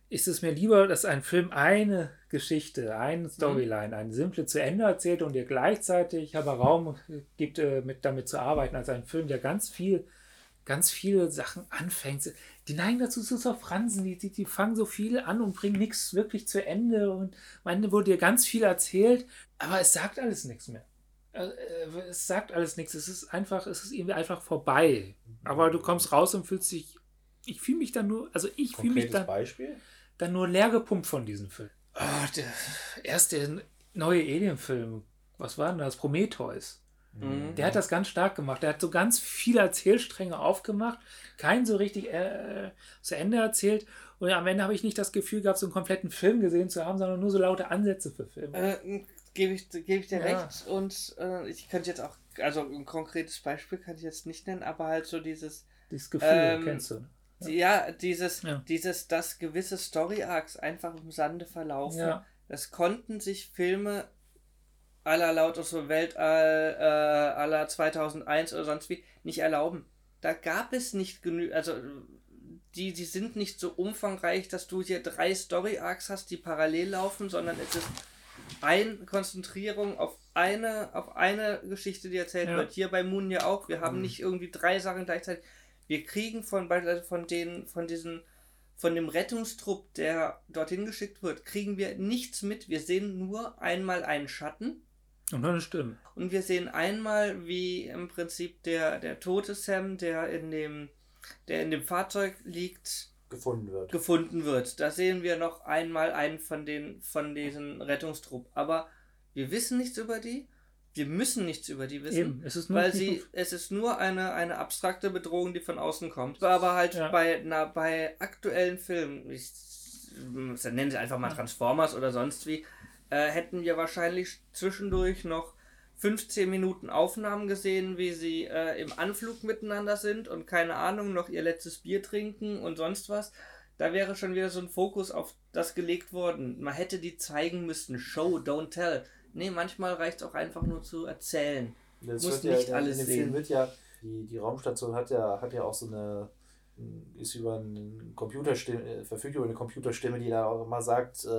ist es mir lieber, dass ein Film eine Geschichte, eine Storyline, eine simple zu Ende erzählt und dir gleichzeitig aber Raum gibt, äh, mit, damit zu arbeiten, als ein Film, der ganz viel, ganz viele Sachen anfängt. Die neigen dazu zu zerfransen, die, die, die fangen so viel an und bringen nichts wirklich zu Ende und am Ende wurde dir ganz viel erzählt, aber es sagt alles nichts mehr. Äh, es sagt alles nichts. Es ist einfach, es ist irgendwie einfach vorbei. Aber du kommst raus und fühlst dich. Ich fühle mich dann nur, also ich fühle mich dann, Beispiel? dann nur leer gepumpt von diesem Film. Oh, der erste neue Alien-Film. Was war denn das? Prometheus. Mhm. Der hat das ganz stark gemacht. Der hat so ganz viele Erzählstränge aufgemacht, keinen so richtig äh, zu Ende erzählt. Und am Ende habe ich nicht das Gefühl gehabt, so einen kompletten Film gesehen zu haben, sondern nur so laute Ansätze für Filme. Äh, Gebe ich, geb ich dir Ja. recht. Und äh, ich könnte jetzt auch, also ein konkretes Beispiel kann ich jetzt nicht nennen, aber halt so dieses, Dieses Gefühl ähm, kennst du. die- ja, dieses, Ja. dieses, dass gewisse Story-Arcs einfach im Sande verlaufen. Ja. Das konnten sich Filme aller laut aus dem Weltall, äh, aller 2001 oder sonst wie nicht erlauben. Da gab es nicht genügend, also die, die sind nicht so umfangreich, dass du hier drei Story-Arcs hast, die parallel laufen, sondern es ist eine Konzentrierung auf eine, auf eine Geschichte, die erzählt Ja. wird. Hier bei Moon ja auch. Wir haben Mhm. nicht irgendwie drei Sachen gleichzeitig. Wir kriegen von, beispielsweise von den, von diesen, von dem Rettungstrupp, der dorthin geschickt wird, kriegen wir nichts mit. Wir sehen nur einmal einen Schatten Und eine Stimme. und wir sehen einmal, wie im Prinzip der, der tote Sam, der in dem, der in dem Fahrzeug liegt, gefunden wird. gefunden wird. Da sehen wir noch einmal einen von den von diesen Rettungstrupp. Aber wir wissen nichts über die. Wir müssen nichts über die wissen. Eben. Es ist nur Weil sie, es ist nur eine, eine abstrakte Bedrohung, die von außen kommt. Aber halt Ja. bei, na, bei aktuellen Filmen, ich ich nenne sie einfach mal Transformers oder sonst wie, äh, hätten wir wahrscheinlich zwischendurch noch 15 Minuten Aufnahmen gesehen, wie sie äh, im Anflug miteinander sind und keine Ahnung, noch ihr letztes Bier trinken und sonst was. Da wäre schon wieder so ein Fokus auf das gelegt worden. Man hätte die zeigen müssen. Show, don't tell. Nee, manchmal reicht es auch einfach nur zu erzählen. Das Muss nicht ja, alles in dem sehen. Film wird ja, die, die Raumstation hat ja, hat ja auch so eine, ist über eine Computerstimme, äh, verfügt über eine Computerstimme, die da auch immer sagt, äh,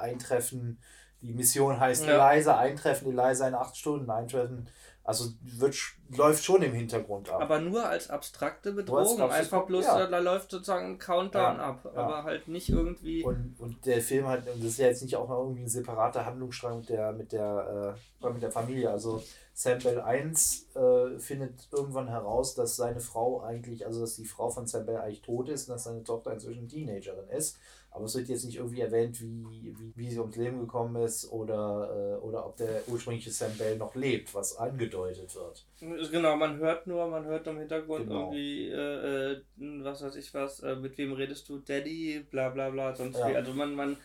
eintreffen, die Mission heißt Ja. Eliza, eintreffen, Eliza in acht Stunden, eintreffen. Also wird, läuft schon im Hintergrund ab. Aber nur als abstrakte als Bedrohung. abstrakte- Einfach bloß, ja. da, da läuft sozusagen ein Countdown Ja, ab. ja. Aber halt nicht irgendwie. Und, und der Film hat, und das ist ja jetzt nicht auch noch irgendwie ein separater Handlungsstrang mit der, mit der, äh, mit der Familie. Also Sam Bell 1 äh, findet irgendwann heraus, dass seine Frau eigentlich, also dass die Frau von Sam Bell eigentlich tot ist und dass seine Tochter inzwischen Teenagerin ist. Aber es wird jetzt nicht irgendwie erwähnt, wie, wie, wie sie ums Leben gekommen ist oder, äh, oder ob der ursprüngliche Sam Bell noch lebt, was angedeutet wird. Genau, man hört nur, man hört im Hintergrund Genau. irgendwie, äh, äh, was weiß ich was, äh, mit wem redest du, Daddy, bla bla bla, sonst Ja. wie. Also man, man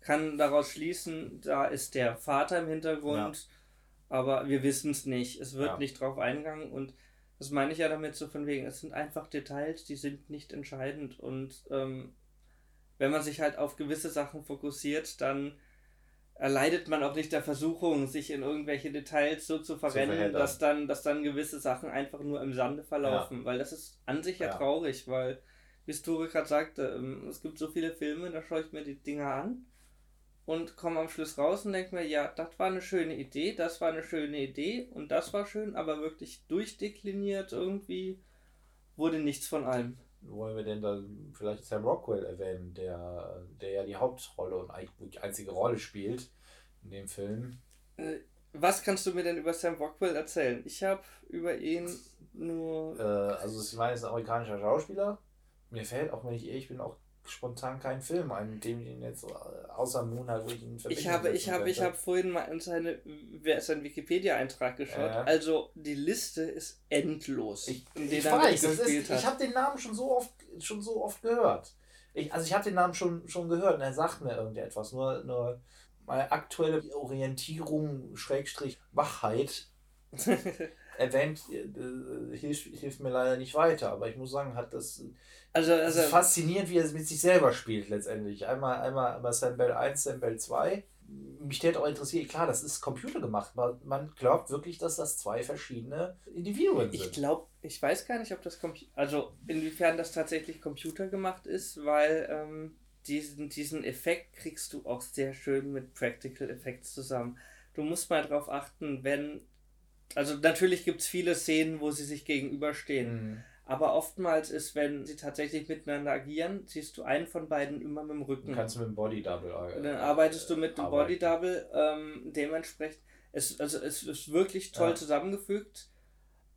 kann daraus schließen, da ist der Vater im Hintergrund, aber wir wissen es nicht. Es wird Ja. nicht drauf eingegangen und das meine ich ja damit so von wegen, es sind einfach Details, die sind nicht entscheidend und ähm, wenn man sich halt auf gewisse Sachen fokussiert, dann erleidet man auch nicht der Versuchung, sich in irgendwelche Details so zu verrennen, dass dann, dass dann gewisse Sachen einfach nur im Sande verlaufen. Weil das ist an sich ja, Ja. traurig, weil, wie es Tore gerade sagte, ähm, es gibt so viele Filme, da schaue ich mir die Dinger an und komme am Schluss raus und denke mir, ja, das war eine schöne Idee, das war eine schöne Idee und das war schön, aber wirklich durchdekliniert irgendwie wurde nichts von allem. Wollen wir denn dann vielleicht Sam Rockwell erwähnen, der, der ja die Hauptrolle und eigentlich die einzige Rolle spielt in dem Film? Äh, Was kannst du mir denn über Sam Rockwell erzählen? Ich habe über ihn nur. Äh, also ich meine, es ist ein amerikanischer Schauspieler. Mir fällt, auch wenn ich ehrlich bin, auch spontan kein Film ein, mit dem ihn jetzt äh, außer Moon halt, wo ich ihn Ich habe, ich habe, ich habe vorhin mal in seine, seinen Wikipedia-Eintrag geschaut. Ja. Also die Liste ist endlos. Ich, ich weiß, ist, ich habe den Namen schon so oft, schon so oft gehört. Ich, also ich habe den Namen schon, schon gehört und er sagt mir irgendetwas. Nur, nur meine aktuelle Orientierung, Schrägstrich, Wachheit erwähnt, äh, hilft, hilft mir leider nicht weiter. Aber ich muss sagen, hat das, also, es also ist faszinierend, wie er es mit sich selber spielt letztendlich. Einmal, einmal, einmal Sam Bell 1, Sam Bell 2. Mich hätte auch interessiert, klar, das ist computergemacht, aber man glaubt wirklich, dass das zwei verschiedene Individuen ich sind. glaube, ich weiß gar nicht, ob das Computer, also inwiefern das tatsächlich computergemacht ist, weil ähm, diesen, diesen Effekt kriegst du auch sehr schön mit Practical Effects zusammen. Du musst mal darauf achten, wenn. Also natürlich gibt es viele Szenen, wo sie sich gegenüberstehen. Mhm. Aber oftmals ist, wenn sie tatsächlich miteinander agieren, siehst du einen von beiden immer mit dem Rücken. Du kannst mit dem Body Double Und dann arbeitest du mit dem Body Double. Ähm, dementsprechend, es, also es ist wirklich toll Ja. zusammengefügt.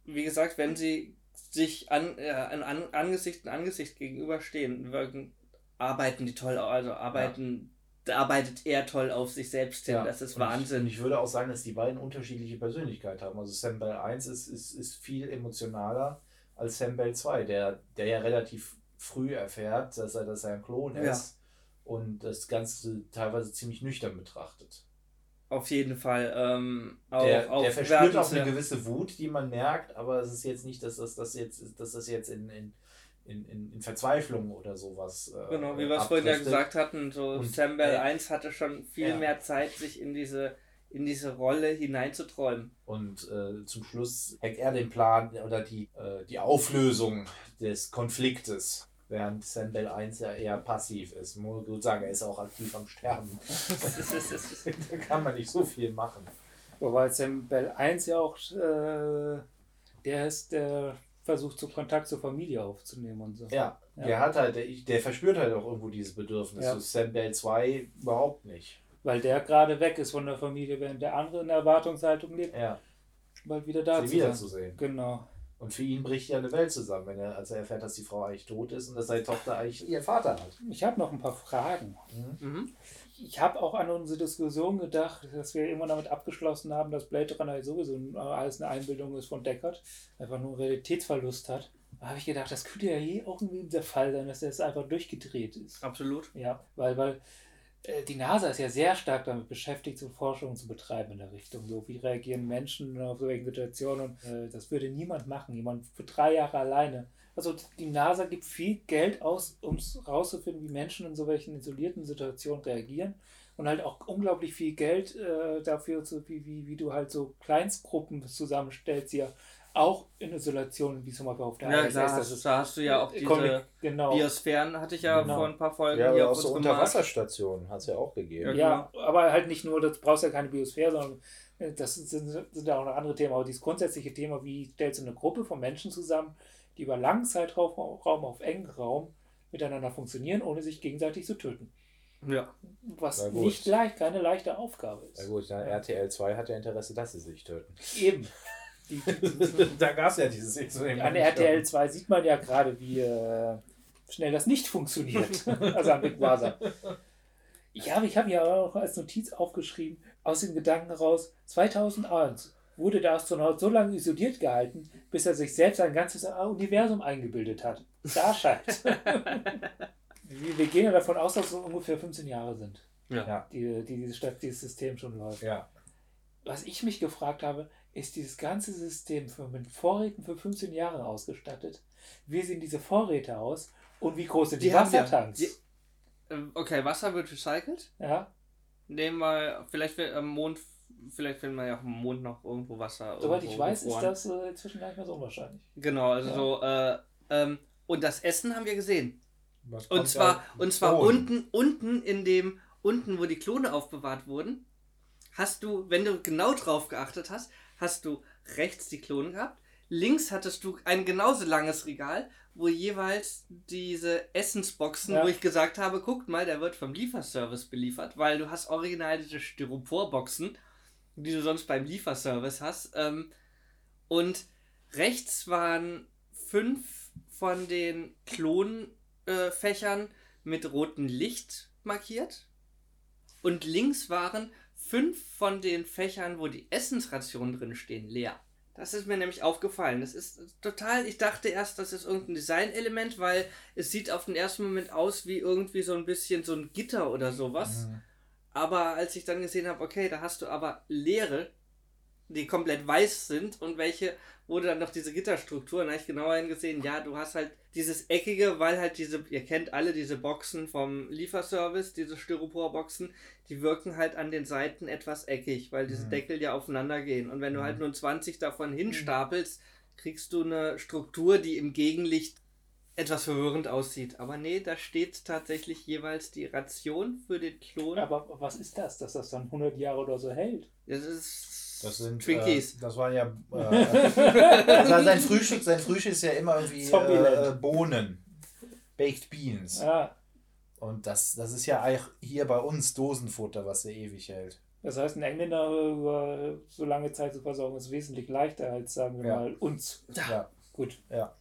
Wie gesagt, wenn sie sich an, äh, an, an Angesicht in Angesicht gegenüberstehen, wirken, arbeiten die toll, also arbeiten, da arbeitet er toll auf sich selbst hin. das ist Ich, Wahnsinn. und ich würde auch sagen, dass die beiden unterschiedliche Persönlichkeit haben. Also Sam Bell 1 ist, ist, ist viel emotionaler als Sam Bell 2, der, der ja relativ früh erfährt, dass er, dass er ein Klon Ja. ist und das Ganze teilweise ziemlich nüchtern betrachtet. Auf jeden Fall. Ähm, auch, Der, auch der verspürt auch eine gewisse Wut, die man merkt, aber es ist jetzt nicht, dass das, das jetzt, dass das jetzt in, in, in, in, in Verzweiflung oder sowas. Äh, Genau, wie wir es vorhin ja gesagt hatten, so Und, Sam Bell äh, 1 hatte schon viel ja. mehr Zeit, sich in diese, in diese Rolle hineinzuträumen. Und äh, zum Schluss hackt er den Plan oder die, äh, die Auflösung des Konfliktes, während Sam Bell 1 ja eher passiv ist. Man muss gut sagen, er ist auch aktiv am Sterben. da kann man nicht so viel machen. Wobei Sam Bell 1 ja auch äh, der ist, der versucht, so Kontakt zur Familie aufzunehmen und so. Ja, Ja. der hat halt, der, der verspürt halt auch irgendwo dieses Bedürfnis. Ja. So Sam Bell 2 überhaupt nicht. Weil der gerade weg ist von der Familie, während der andere in der Erwartungshaltung lebt, Ja, bald wieder da sie zu sein. wiederzusehen. Genau. Und für ihn bricht ja eine Welt zusammen, wenn er, als er erfährt, dass die Frau eigentlich tot ist und dass seine Tochter eigentlich ihr Vater hat. Ich habe noch ein paar Fragen. Mhm. Mhm. Ich habe auch an unsere Diskussion gedacht, dass wir irgendwann damit abgeschlossen haben, dass Blade Runner sowieso alles eine Einbildung ist von Deckard, einfach nur Realitätsverlust hat. Da habe ich gedacht, das könnte ja hier irgendwie der Fall sein, dass er es einfach durchgedreht ist. Absolut. Ja, weil, weil äh, die NASA ist ja sehr stark damit beschäftigt, so Forschung zu betreiben in der Richtung. So, wie reagieren Menschen auf solche Situationen? Und äh, das würde niemand machen, jemand für drei Jahre alleine. Also die NASA gibt viel Geld aus, um rauszufinden, wie Menschen in so welchen isolierten Situationen reagieren. Und halt auch unglaublich viel Geld äh, dafür, so wie, wie, wie du halt so Kleinstgruppen zusammenstellst, die ja auch in Isolation, wie zum Beispiel auf der Ja, ISS, das hast, ist da hast du ja auch diese Comic, genau. Biosphären, hatte ich ja Genau. vor ein paar Folgen Ja, hier aber auch so. Unterwasserstationen hat es ja auch gegeben. Ja. Ja, aber halt nicht nur, das brauchst ja keine Biosphäre, sondern äh, das sind, sind ja auch noch andere Themen. Aber dieses grundsätzliche Thema, wie stellst du eine Gruppe von Menschen zusammen, die über langen Zeitraum Raum auf engen Raum miteinander funktionieren, ohne sich gegenseitig zu töten. Ja. Was Na nicht leicht, keine leichte Aufgabe Na ist. gut, na, Ja. RTL 2 hat ja Interesse, dass sie sich töten. Eben. Die, da gab es ja dieses extrem. an RTL 2 sieht man ja gerade, wie äh, schnell das nicht funktioniert. also an Big Brother. Ich habe ich hab ja auch als Notiz aufgeschrieben, aus dem Gedanken heraus, 2001 wurde der Astronaut so lange isoliert gehalten, bis er sich selbst ein ganzes Universum eingebildet hat. Da scheint. wir, gehen ja davon aus, dass es so ungefähr 15 Jahre sind, Ja. die, die diese Stadt, dieses System schon läuft. Ja. Was ich mich gefragt habe, ist dieses ganze System für, mit Vorräten für 15 Jahre ausgestattet? Wie sehen diese Vorräte aus? Und wie groß sind die, Die haben ja- Wassertanks? die- Ähm, Okay, Wasser wird recycelt. ja, Nehmen wir, vielleicht wird am Mond, vielleicht finden wir ja auch am Mond noch irgendwo Wasser. soweit irgendwo ich weiß, ist gefroren. das äh, inzwischen gar nicht mehr so unwahrscheinlich. Genau, also Ja. so, äh, ähm, und das Essen haben wir gesehen. Was Und zwar, und zwar unten, unten in dem, unten, wo die Klone aufbewahrt wurden, hast du, wenn du genau drauf geachtet hast, hast du rechts die Klone gehabt, links hattest du ein genauso langes Regal, wo jeweils diese Essensboxen, Ja. wo ich gesagt habe, guckt mal, der wird vom Lieferservice beliefert, weil du hast original diese Styroporboxen, die du sonst beim Lieferservice hast. Ähm, und rechts waren fünf von den Klonfächern mit rotem Licht markiert. Und links waren fünf von den Fächern, wo die Essensrationen drin stehen, leer. Das ist mir nämlich aufgefallen. Das ist total, ich dachte erst, das ist irgendein Designelement, weil es sieht auf den ersten Moment aus wie irgendwie so ein bisschen so ein Gitter oder sowas. Mhm. Aber als ich dann gesehen habe, okay, da hast du aber leere, die komplett weiß sind und welche, wurde dann noch diese Gitterstruktur, und da habe ich genauer hingesehen, ja, du hast halt dieses eckige, weil halt diese, ihr kennt alle diese Boxen vom Lieferservice, diese Styroporboxen, die wirken halt an den Seiten etwas eckig, weil diese Mhm. Deckel ja aufeinander gehen. Und wenn du Mhm. halt nur 20 davon hinstapelst, kriegst du eine Struktur, die im Gegenlicht etwas verwirrend aussieht. Aber nee, da steht tatsächlich jeweils die Ration für den Klon. Aber was ist das, dass das dann 100 Jahre oder so hält? Das ist Das sind Twinkies. Äh, das waren ja. Äh, das war sein Frühstück. Sein Frühstück ist ja immer irgendwie Zombieland. äh, Bohnen, Baked Beans. Ja. Und das, das ist ja auch hier bei uns Dosenfutter, was er ewig hält. Das heißt, ein Engländer über so lange Zeit zu versorgen ist wesentlich leichter als, sagen wir Ja. mal, uns. Ja, Gut. ja.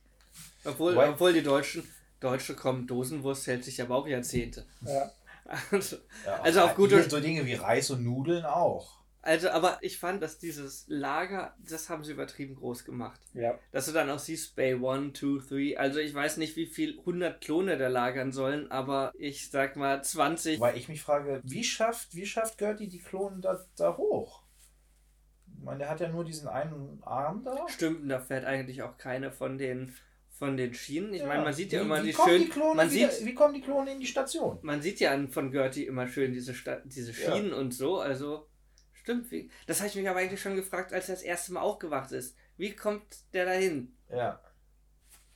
Obwohl, obwohl die Deutschen, Deutsche kommen, Dosenwurst hält sich aber auch Jahrzehnte. Ja. Also, ja Also auf auch gute- hier So Dinge wie Reis und Nudeln auch. Also, aber ich fand, dass dieses Lager, das haben sie übertrieben groß gemacht. ja. Dass du dann auch siehst, Bay 1, 2, 3. Also ich weiß nicht, wie viel 100 Klone da lagern sollen, aber ich sag mal 20. Weil ich mich frage, wie schafft, wie schafft Gertie die Klonen da, da hoch? Ich meine, der hat ja nur diesen einen Arm da. Stimmt, und da fährt eigentlich auch keine von den, von den Schienen. Ich Ja. meine, man sieht ja wie, immer wie schön. Die Klone man, wieder, sieht, wie kommen die Klone in die Station? man sieht ja von Gertie immer schön diese, Sta diese Ja. Schienen und so. Also stimmt. Wie, das habe ich mich aber eigentlich schon gefragt, als er das erste Mal aufgewacht ist. Wie kommt der dahin? Ja.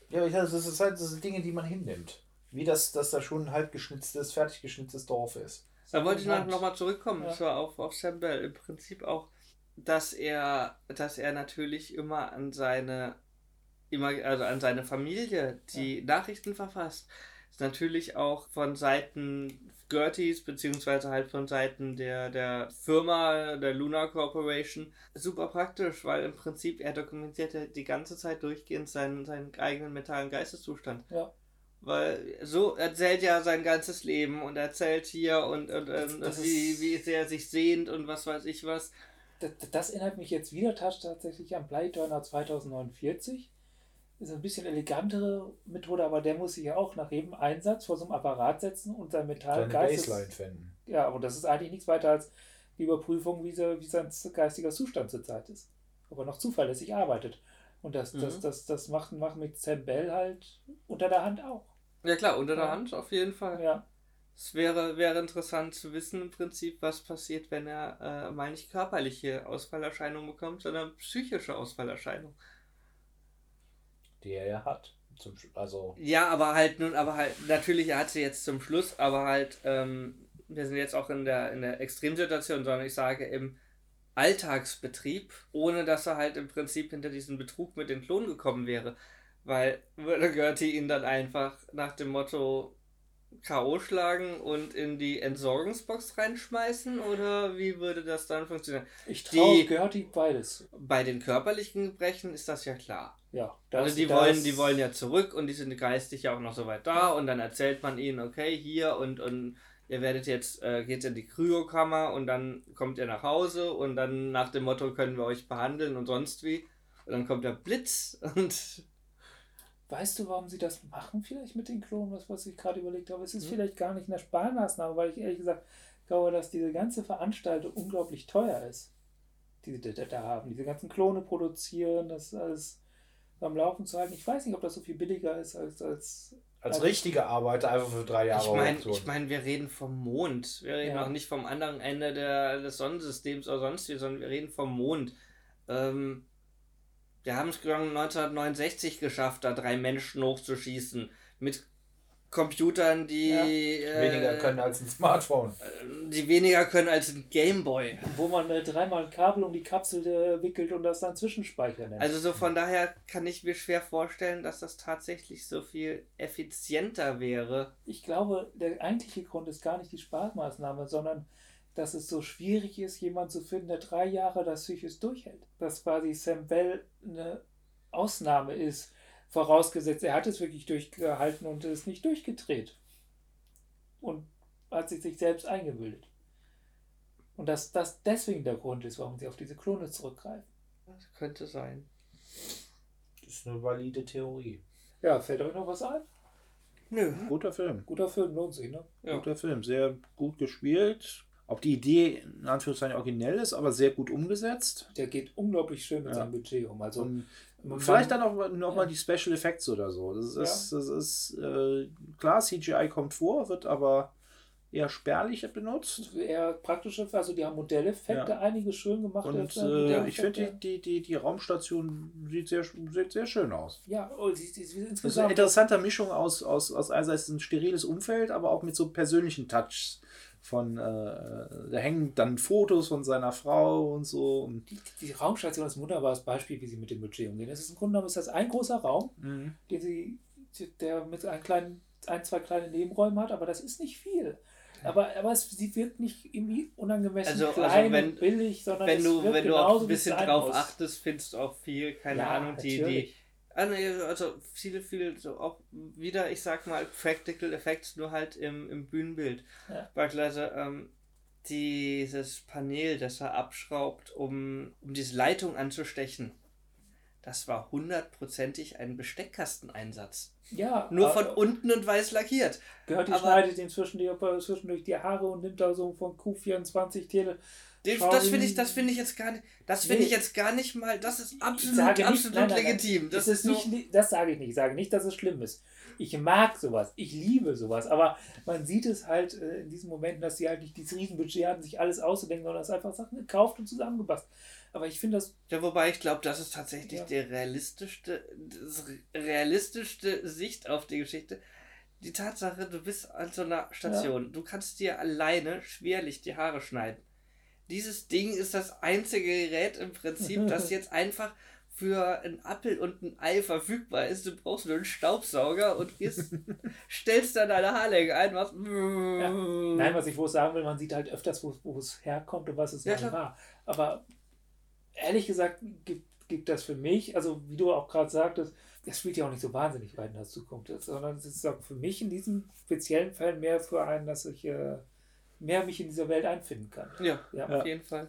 Ja, aber ich das ist halt das sind Dinge, die man hinnimmt. Wie das, dass da schon ein halb geschnitztes, fertig geschnitztes Dorf ist. Da wollte ich noch, Land. noch mal zurückkommen. Ja. Das war auf, auf Sam Bell. Im Prinzip auch, dass er, dass er natürlich immer an seine, immer, also an seine Familie die Nachrichten verfasst. Ist natürlich auch von Seiten Gerties, beziehungsweise halt von Seiten der, der Firma, der Luna Corporation, super praktisch, weil im Prinzip er dokumentiert ja die ganze Zeit durchgehend seinen, seinen eigenen mentalen Geisteszustand. Ja. Weil so erzählt ja sein ganzes Leben und erzählt hier und, und, und Das wie, wie sehr er sich sehnt und was weiß ich was. Das, das erinnert mich jetzt wieder tats- tatsächlich an Blade Runner 2049. Ist ein bisschen elegantere Methode, aber der muss sich ja auch nach jedem Einsatz vor so einem Apparat setzen und sein Metall Deine Baseline finden. Ja, und das ist eigentlich nichts weiter als die Überprüfung, wie, se- wie sein geistiger Zustand zurzeit ist. Ob er noch zuverlässig arbeitet. Und das, das, Mhm. das, das macht, macht mit Sam Bell halt unter der Hand auch. Ja klar, unter der Ja. Hand auf jeden Fall. Ja. Es wäre, wäre interessant zu wissen im Prinzip, was passiert, wenn er äh, mal nicht körperliche Ausfallerscheinungen bekommt, sondern psychische Ausfallerscheinungen. Die er ja hat. Zum, also, Ja, aber halt nun, aber halt, natürlich, er hat sie jetzt zum Schluss, aber halt, ähm, wir sind jetzt auch in der, in der Extremsituation, sondern ich sage im Alltagsbetrieb, ohne dass er halt im Prinzip hinter diesen Betrug mit den Klonen gekommen wäre. Weil Gertie ihn dann einfach nach dem Motto K.O. schlagen und in die Entsorgungsbox reinschmeißen oder wie würde das dann funktionieren? Ich traue Die- beides. Bei den körperlichen Gebrechen ist das ja klar. Ja. Also das- die das- wollen, die wollen ja zurück und die sind geistig ja auch noch so weit da und dann erzählt man ihnen, okay, hier und, und ihr werdet jetzt, äh, geht in die Kryokammer und dann kommt ihr nach Hause und dann nach dem Motto können wir euch behandeln und sonst wie. Und dann kommt der Blitz und Weißt du, warum sie das machen, vielleicht mit den Klonen, was, was ich gerade überlegt habe? Es ist Mhm. vielleicht gar nicht eine Sparmaßnahme, weil ich ehrlich gesagt glaube, dass diese ganze Veranstaltung unglaublich teuer ist, die sie da, da haben. Diese ganzen Klone produzieren, das alles am Laufen zu halten. Ich weiß nicht, ob das so viel billiger ist als. als als Also- richtige Arbeiter einfach für drei Jahre ich meine, ich mein, wir reden vom Mond. Wir reden Ja. auch nicht vom anderen Ende der, des Sonnensystems oder sonst wie, sondern wir reden vom Mond. Ähm, wir haben es 1969 geschafft, da drei Menschen hochzuschießen. Mit Computern, die Ja. äh, Weniger können als ein Smartphone. die weniger können als ein Gameboy. wo man äh, dreimal ein Kabel um die Kapsel äh, wickelt und das dann Zwischenspeicher nennt. Also so von daher kann ich mir schwer vorstellen, dass das tatsächlich so viel effizienter wäre. Ich glaube, der eigentliche Grund ist gar nicht die Sparmaßnahme, sondern dass es so schwierig ist, jemanden zu finden, der drei Jahre das psychisch durchhält. Dass quasi Sam Bell eine Ausnahme ist, vorausgesetzt, er hat es wirklich durchgehalten und ist nicht durchgedreht. Und hat sich sich selbst eingebildet. Und dass das deswegen der Grund ist, warum sie auf diese Klone zurückgreifen. Das könnte sein. Das ist eine valide Theorie. Ja, fällt euch noch was ein? Nö. Guter Film. Guter Film, lohnt sich, ne? Ja. Guter Film. Sehr gut gespielt. Ob die Idee in Anführungszeichen originell ist, aber sehr gut umgesetzt. Der geht unglaublich schön mit Ja. seinem Budget um. Also Und vielleicht dann auch noch mal Ja. die Special Effects oder so. Das Ja. ist, das ist äh, klar, CGI kommt vor, wird aber eher spärlich benutzt. Eher praktische, also die haben Modelleffekte, ja. einige schön gemacht. Und äh, ich finde, die, die, die Raumstation sieht sehr, sieht sehr schön aus. Ja, oh, sie, sie, sie insgesamt. Das ist eine interessante Mischung aus, aus, aus einerseits ein steriles Umfeld, aber auch mit so persönlichen Touchs von, äh, da hängen dann Fotos von seiner Frau und so. Und die, die, Raumstation ist ein wunderbares Beispiel, wie sie mit dem Budget umgehen. Es ist im Grunde genommen ist das ein großer Raum, mhm. den sie, der mit einem kleinen, ein, zwei kleinen Nebenräumen hat, aber das ist nicht viel. Aber, aber es, sie wirkt nicht irgendwie unangemessen also, also klein also wenn, und billig, sondern wenn du, wenn du auch ein bisschen drauf achtest, findest du auch viel, keine ja, Ahnung, die, die also viele, viele, so auch wieder, ich sag mal, Practical Effects, nur halt im, im Bühnenbild. Ja. Beispielsweise ähm, dieses Panel, das er abschraubt, um, um diese Leitung anzustechen. Das war hundertprozentig ein Besteckkasteneinsatz. Ja. Nur von unten und weiß lackiert. Gehört die aber, schneidet ihn zwischendurch die Haare und nimmt da so von Q24 Tele das finde ich, das finde ich jetzt gar nicht, das finde nee. ich jetzt gar nicht mal, das ist absolut, absolut nicht, nein, nein, legitim. Das, ist, ist nicht, das sage ich nicht. Ich sage nicht, dass es schlimm ist. Ich mag sowas, ich liebe sowas, aber man sieht es halt äh, in diesen Momenten, dass sie halt nicht dieses Riesenbudget hatten, sich alles auszudenken, sondern es einfach Sachen gekauft und zusammengepasst. Aber ich finde das. Ja, wobei ich glaube, das ist tatsächlich ja. der realistischste, realistischste Sicht auf die Geschichte. Die Tatsache, du bist an so einer Station, ja. du kannst dir alleine schwerlich die Haare schneiden dieses Ding ist das einzige Gerät im Prinzip, das jetzt einfach für ein Apfel und ein Ei verfügbar ist. Du brauchst nur einen Staubsauger und gehst, stellst dann deine Haarlänge ein, machst. Ja. Nein, was ich wohl sagen will, man sieht halt öfters, wo, wo es herkommt und was es ja, war. Aber ehrlich gesagt gibt, gibt das für mich, also wie du auch gerade sagtest, das spielt ja auch nicht so wahnsinnig weit in der Zukunft, sondern es ist auch für mich in diesem speziellen Fall mehr für einen, dass ich. Äh, mehr mich in dieser Welt einfinden kann. Ja, ja. auf jeden Fall.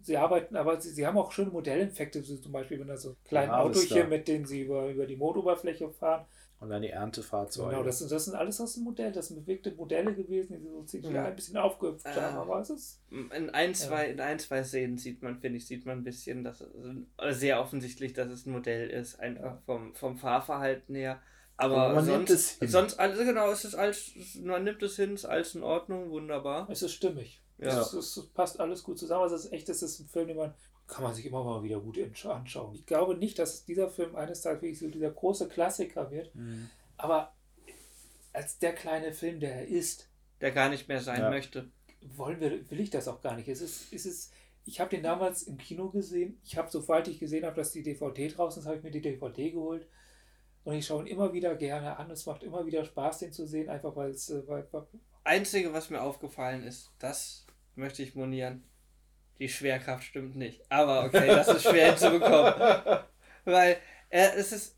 Sie arbeiten, aber sie, sie haben auch schöne Modelleffekte, so zum Beispiel, wenn da so kleine ja, Autochen, mit denen sie über, über die Motoberfläche fahren. Und dann die Erntefahrzeuge. Genau, das, das sind alles aus dem Modell. Das sind bewegte Modelle gewesen, die so CGI ja. ein bisschen aufgehüpft äh, haben. Aber es ist. In ein, zwei, ja. in ein, zwei Szenen sieht man, finde ich, sieht man ein bisschen, dass es sehr offensichtlich, dass es ein Modell ist. Einfach vom, vom Fahrverhalten her. Aber man sonst, nimmt es hin. sonst, also genau, es ist als, man nimmt es hin, ist alles in Ordnung, wunderbar. Es ist stimmig. Ja. Es, es, passt alles gut zusammen. Also es ist echt, es ist ein Film, den man kann man sich immer mal wieder gut anschauen. Ich glaube nicht, dass dieser Film eines Tages wirklich so dieser große Klassiker wird, mhm. aber als der kleine Film, der er ist, der gar nicht mehr sein ja. möchte, wollen wir, will ich das auch gar nicht. Es ist, es ist, ich habe den damals im Kino gesehen. Ich habe, sobald ich gesehen habe, dass die DVD draußen ist, habe ich mir die DVD geholt. Und ich schaue ihn immer wieder gerne an. Es macht immer wieder Spaß, den zu sehen, einfach weil es. Äh, weil, weil Einzige, was mir aufgefallen ist, das möchte ich monieren. Die Schwerkraft stimmt nicht. Aber okay, das ist schwer hinzubekommen. Weil äh, es ist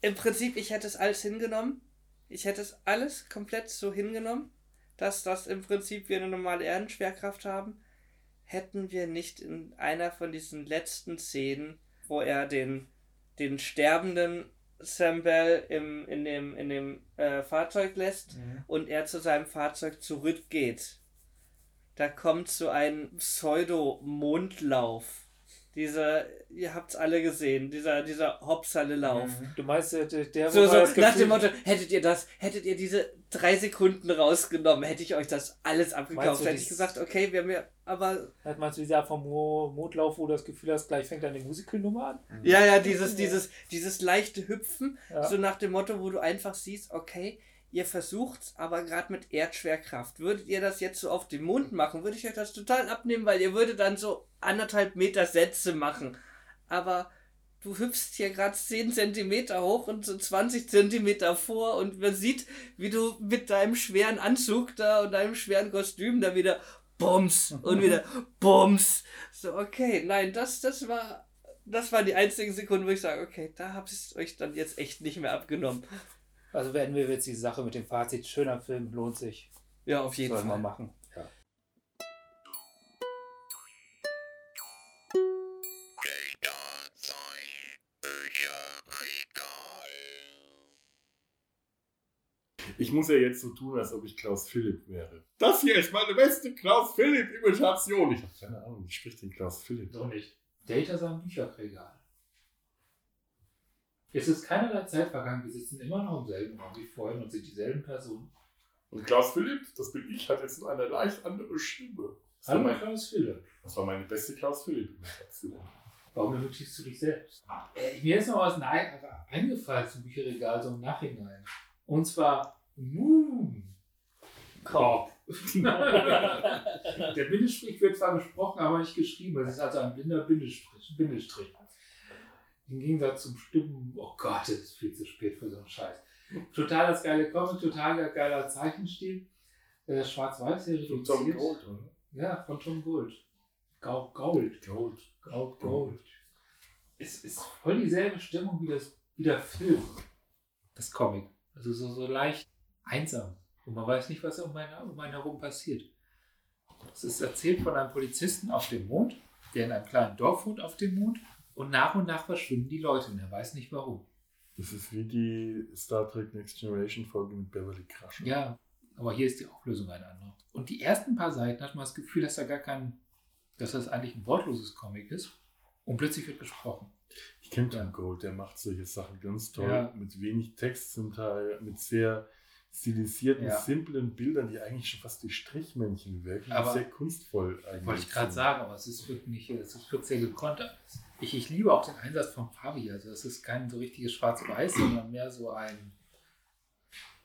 im Prinzip, ich hätte es alles hingenommen. Ich hätte es alles komplett so hingenommen, dass das im Prinzip wir eine normale Erdenschwerkraft haben. Hätten wir nicht in einer von diesen letzten Szenen, wo er den, den Sterbenden Sam Bell im, in dem, in dem äh, Fahrzeug lässt mhm. und er zu seinem Fahrzeug zurückgeht. Da kommt so ein Pseudo-Mondlauf. Dieser, ihr habt es alle gesehen, dieser, dieser Hopsalle-Lauf. Mhm. Du meinst, der, der so, so nach dem Motto, hättet ihr das, hättet ihr diese drei Sekunden rausgenommen, hätte ich euch das alles abgekauft. Hätte ich gesagt, okay, wir haben ja, aber. Hat meinst du diese Art vom Mondlauf, wo du das Gefühl hast, gleich fängt dann die Musical-Nummer an? Mhm. Ja, ja, dieses, dieses, dieses leichte Hüpfen, ja. so nach dem Motto, wo du einfach siehst, okay, ihr versucht's, aber gerade mit Erdschwerkraft. Würdet ihr das jetzt so auf dem Mond machen, würde ich euch das total abnehmen, weil ihr würdet dann so anderthalb Meter Sätze machen. Aber du hüpfst hier gerade 10 Zentimeter hoch und so 20 Zentimeter vor und man sieht, wie du mit deinem schweren Anzug da und deinem schweren Kostüm da wieder Bums und wieder Bums. So, okay, nein, das, das war, das war die einzigen Sekunden, wo ich sage, okay, da habt ihr euch dann jetzt echt nicht mehr abgenommen. Also werden wir jetzt die Sache mit dem Fazit, schöner Film, lohnt sich. Ja, auf jeden Fall. Sollen wir machen. Ja. Ich muss ja jetzt so tun, als ob ich Klaus Philipp wäre. Das hier ist meine beste Klaus Philipp-Imitation. Ich habe keine Ahnung, wie spricht denn Klaus Philipp? Doch nicht. Data sein Bücherregal. Es ist keinerlei Zeit vergangen, wir sitzen immer noch im selben Raum wie vorhin und sind dieselben Personen. Und Klaus Philipp, das bin ich, hat jetzt eine leicht andere Stimme. Das Hallo mein, Klaus Philipp. das war meine beste Klaus Philipp-Imitation. Warum ermutigst du dich selbst? Äh, mir ist noch was ein- eingefallen zum Bücherregal, so im Nachhinein. Und zwar Moon. Korb. Der Bindestrich wird zwar gesprochen, aber nicht geschrieben. Es ist also ein blinder Bindestrich. Bindestrich. Im Gegensatz zum Stimmen, oh Gott, es ist viel zu spät für so einen Scheiß. Total das geile Comic, total geiler Zeichenstil. Äh, Schwarz-Weiß-Serie Von Tom. Gold, oder? Ja, von Tom Gold. Gold. Gold. Gold, Gold. Es ist voll dieselbe Stimmung wie, das, wie der Film. Das Comic. Also so, so leicht einsam. Und man weiß nicht, was um einen, um einen herum passiert. Es ist erzählt von einem Polizisten auf dem Mond, der in einem kleinen Dorf wohnt auf dem Mond. Und nach und nach verschwinden die Leute und er weiß nicht warum. Das ist wie die Star Trek Next Generation Folge mit Beverly Crusher. Ja, aber hier ist die Auflösung eine andere. Und die ersten paar Seiten hat man das Gefühl, dass da gar kein, dass das eigentlich ein wortloses Comic ist. Und plötzlich wird gesprochen. Ich kenne Tom Ja. Gold, der macht solche Sachen ganz toll. Ja. Mit wenig Text zum Teil, mit sehr stilisierten, Ja. simplen Bildern, die eigentlich schon fast wie Strichmännchen wirken. Aber- sehr kunstvoll eigentlich. Wollte ich gerade sagen, aber es ist wirklich, es ist wirklich sehr gekonnt. Ich, ich liebe auch den Einsatz von Fabi. Also es ist kein so richtiges Schwarz-Weiß, sondern mehr so ein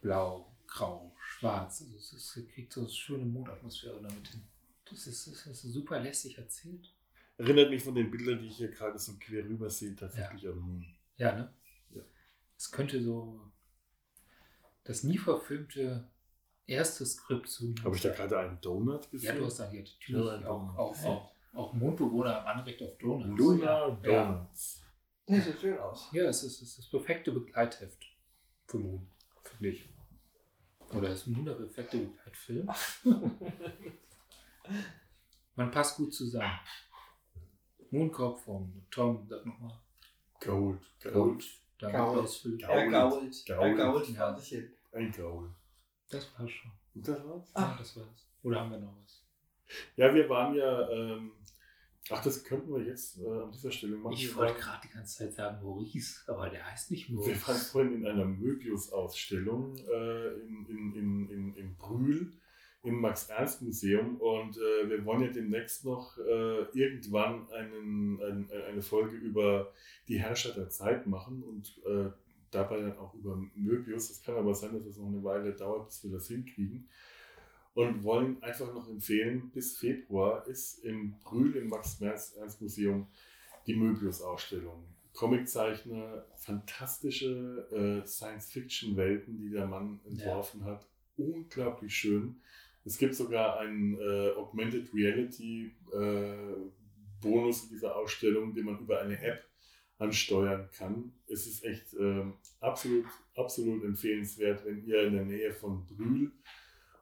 Blau, Grau, Schwarz. Also es, ist, es kriegt so eine schöne Mondatmosphäre damit hin. Das ist, das ist super lässig erzählt. Erinnert mich von den Bildern, die ich hier gerade so quer rüber sehe, tatsächlich an Moon. Ja, ne? Ja. Es könnte so das nie verfilmte erste Skript zu. Habe ich da gerade einen Donut gesehen? Ja, du hast da hier natürlich Ja, auch, auch, auch, auch Mondbewohner haben Anrecht auf Donuts. Luna Ja. Donuts. Das sieht schön aus. Ja, es ist, es ist das perfekte Begleitheft für Moon, finde ich. Oder ist Moon der perfekte Begleitfilm? Man passt gut zusammen. Moonkopf von Tom, sag nochmal. Gold. Gold. Dann Gaul. Gaul. Er gault. Er Gault. gault Ja. Ein Gaul. Das war's schon. Und das war's? Ja, das war's. Oder haben wir noch was? Ja, wir waren ja. Ähm, ach, das könnten wir jetzt äh, an dieser Stelle machen. Ich Wir wollte gerade die ganze Zeit sagen Maurice, aber der heißt nicht Wir Maurice. waren vorhin in einer Möbius-Ausstellung äh, in, in, in, in, in Brühl im Max-Ernst-Museum und äh, wir wollen ja demnächst noch äh, irgendwann einen, ein, eine Folge über die Herrscher der Zeit machen und äh, dabei dann auch über Möbius. Es kann aber sein, dass es noch eine Weile dauert, bis wir das hinkriegen. Und wollen einfach noch empfehlen, bis Februar ist in Brühl im Max-Ernst-Museum die Möbius-Ausstellung. Comiczeichner, fantastische äh, Science-Fiction-Welten, die der Mann entworfen hat. Unglaublich schön. Es gibt sogar einen äh, Augmented Reality äh, Bonus in dieser Ausstellung, den man über eine App ansteuern kann. Es ist echt ähm, absolut, absolut empfehlenswert, wenn ihr in der Nähe von Brühl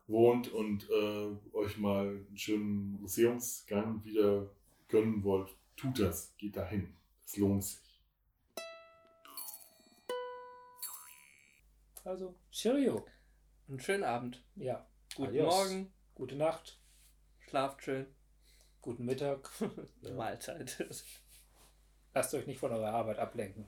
wohnt und äh, euch mal einen schönen Museumsgang wieder gönnen wollt. Tut das, geht dahin. Es lohnt sich. Also, Cheerio. Einen schönen Abend. Ja. Guten Adios. Morgen. Gute Nacht. Schlaft schön. Guten Mittag. Mahlzeit. Lasst euch nicht von eurer Arbeit ablenken.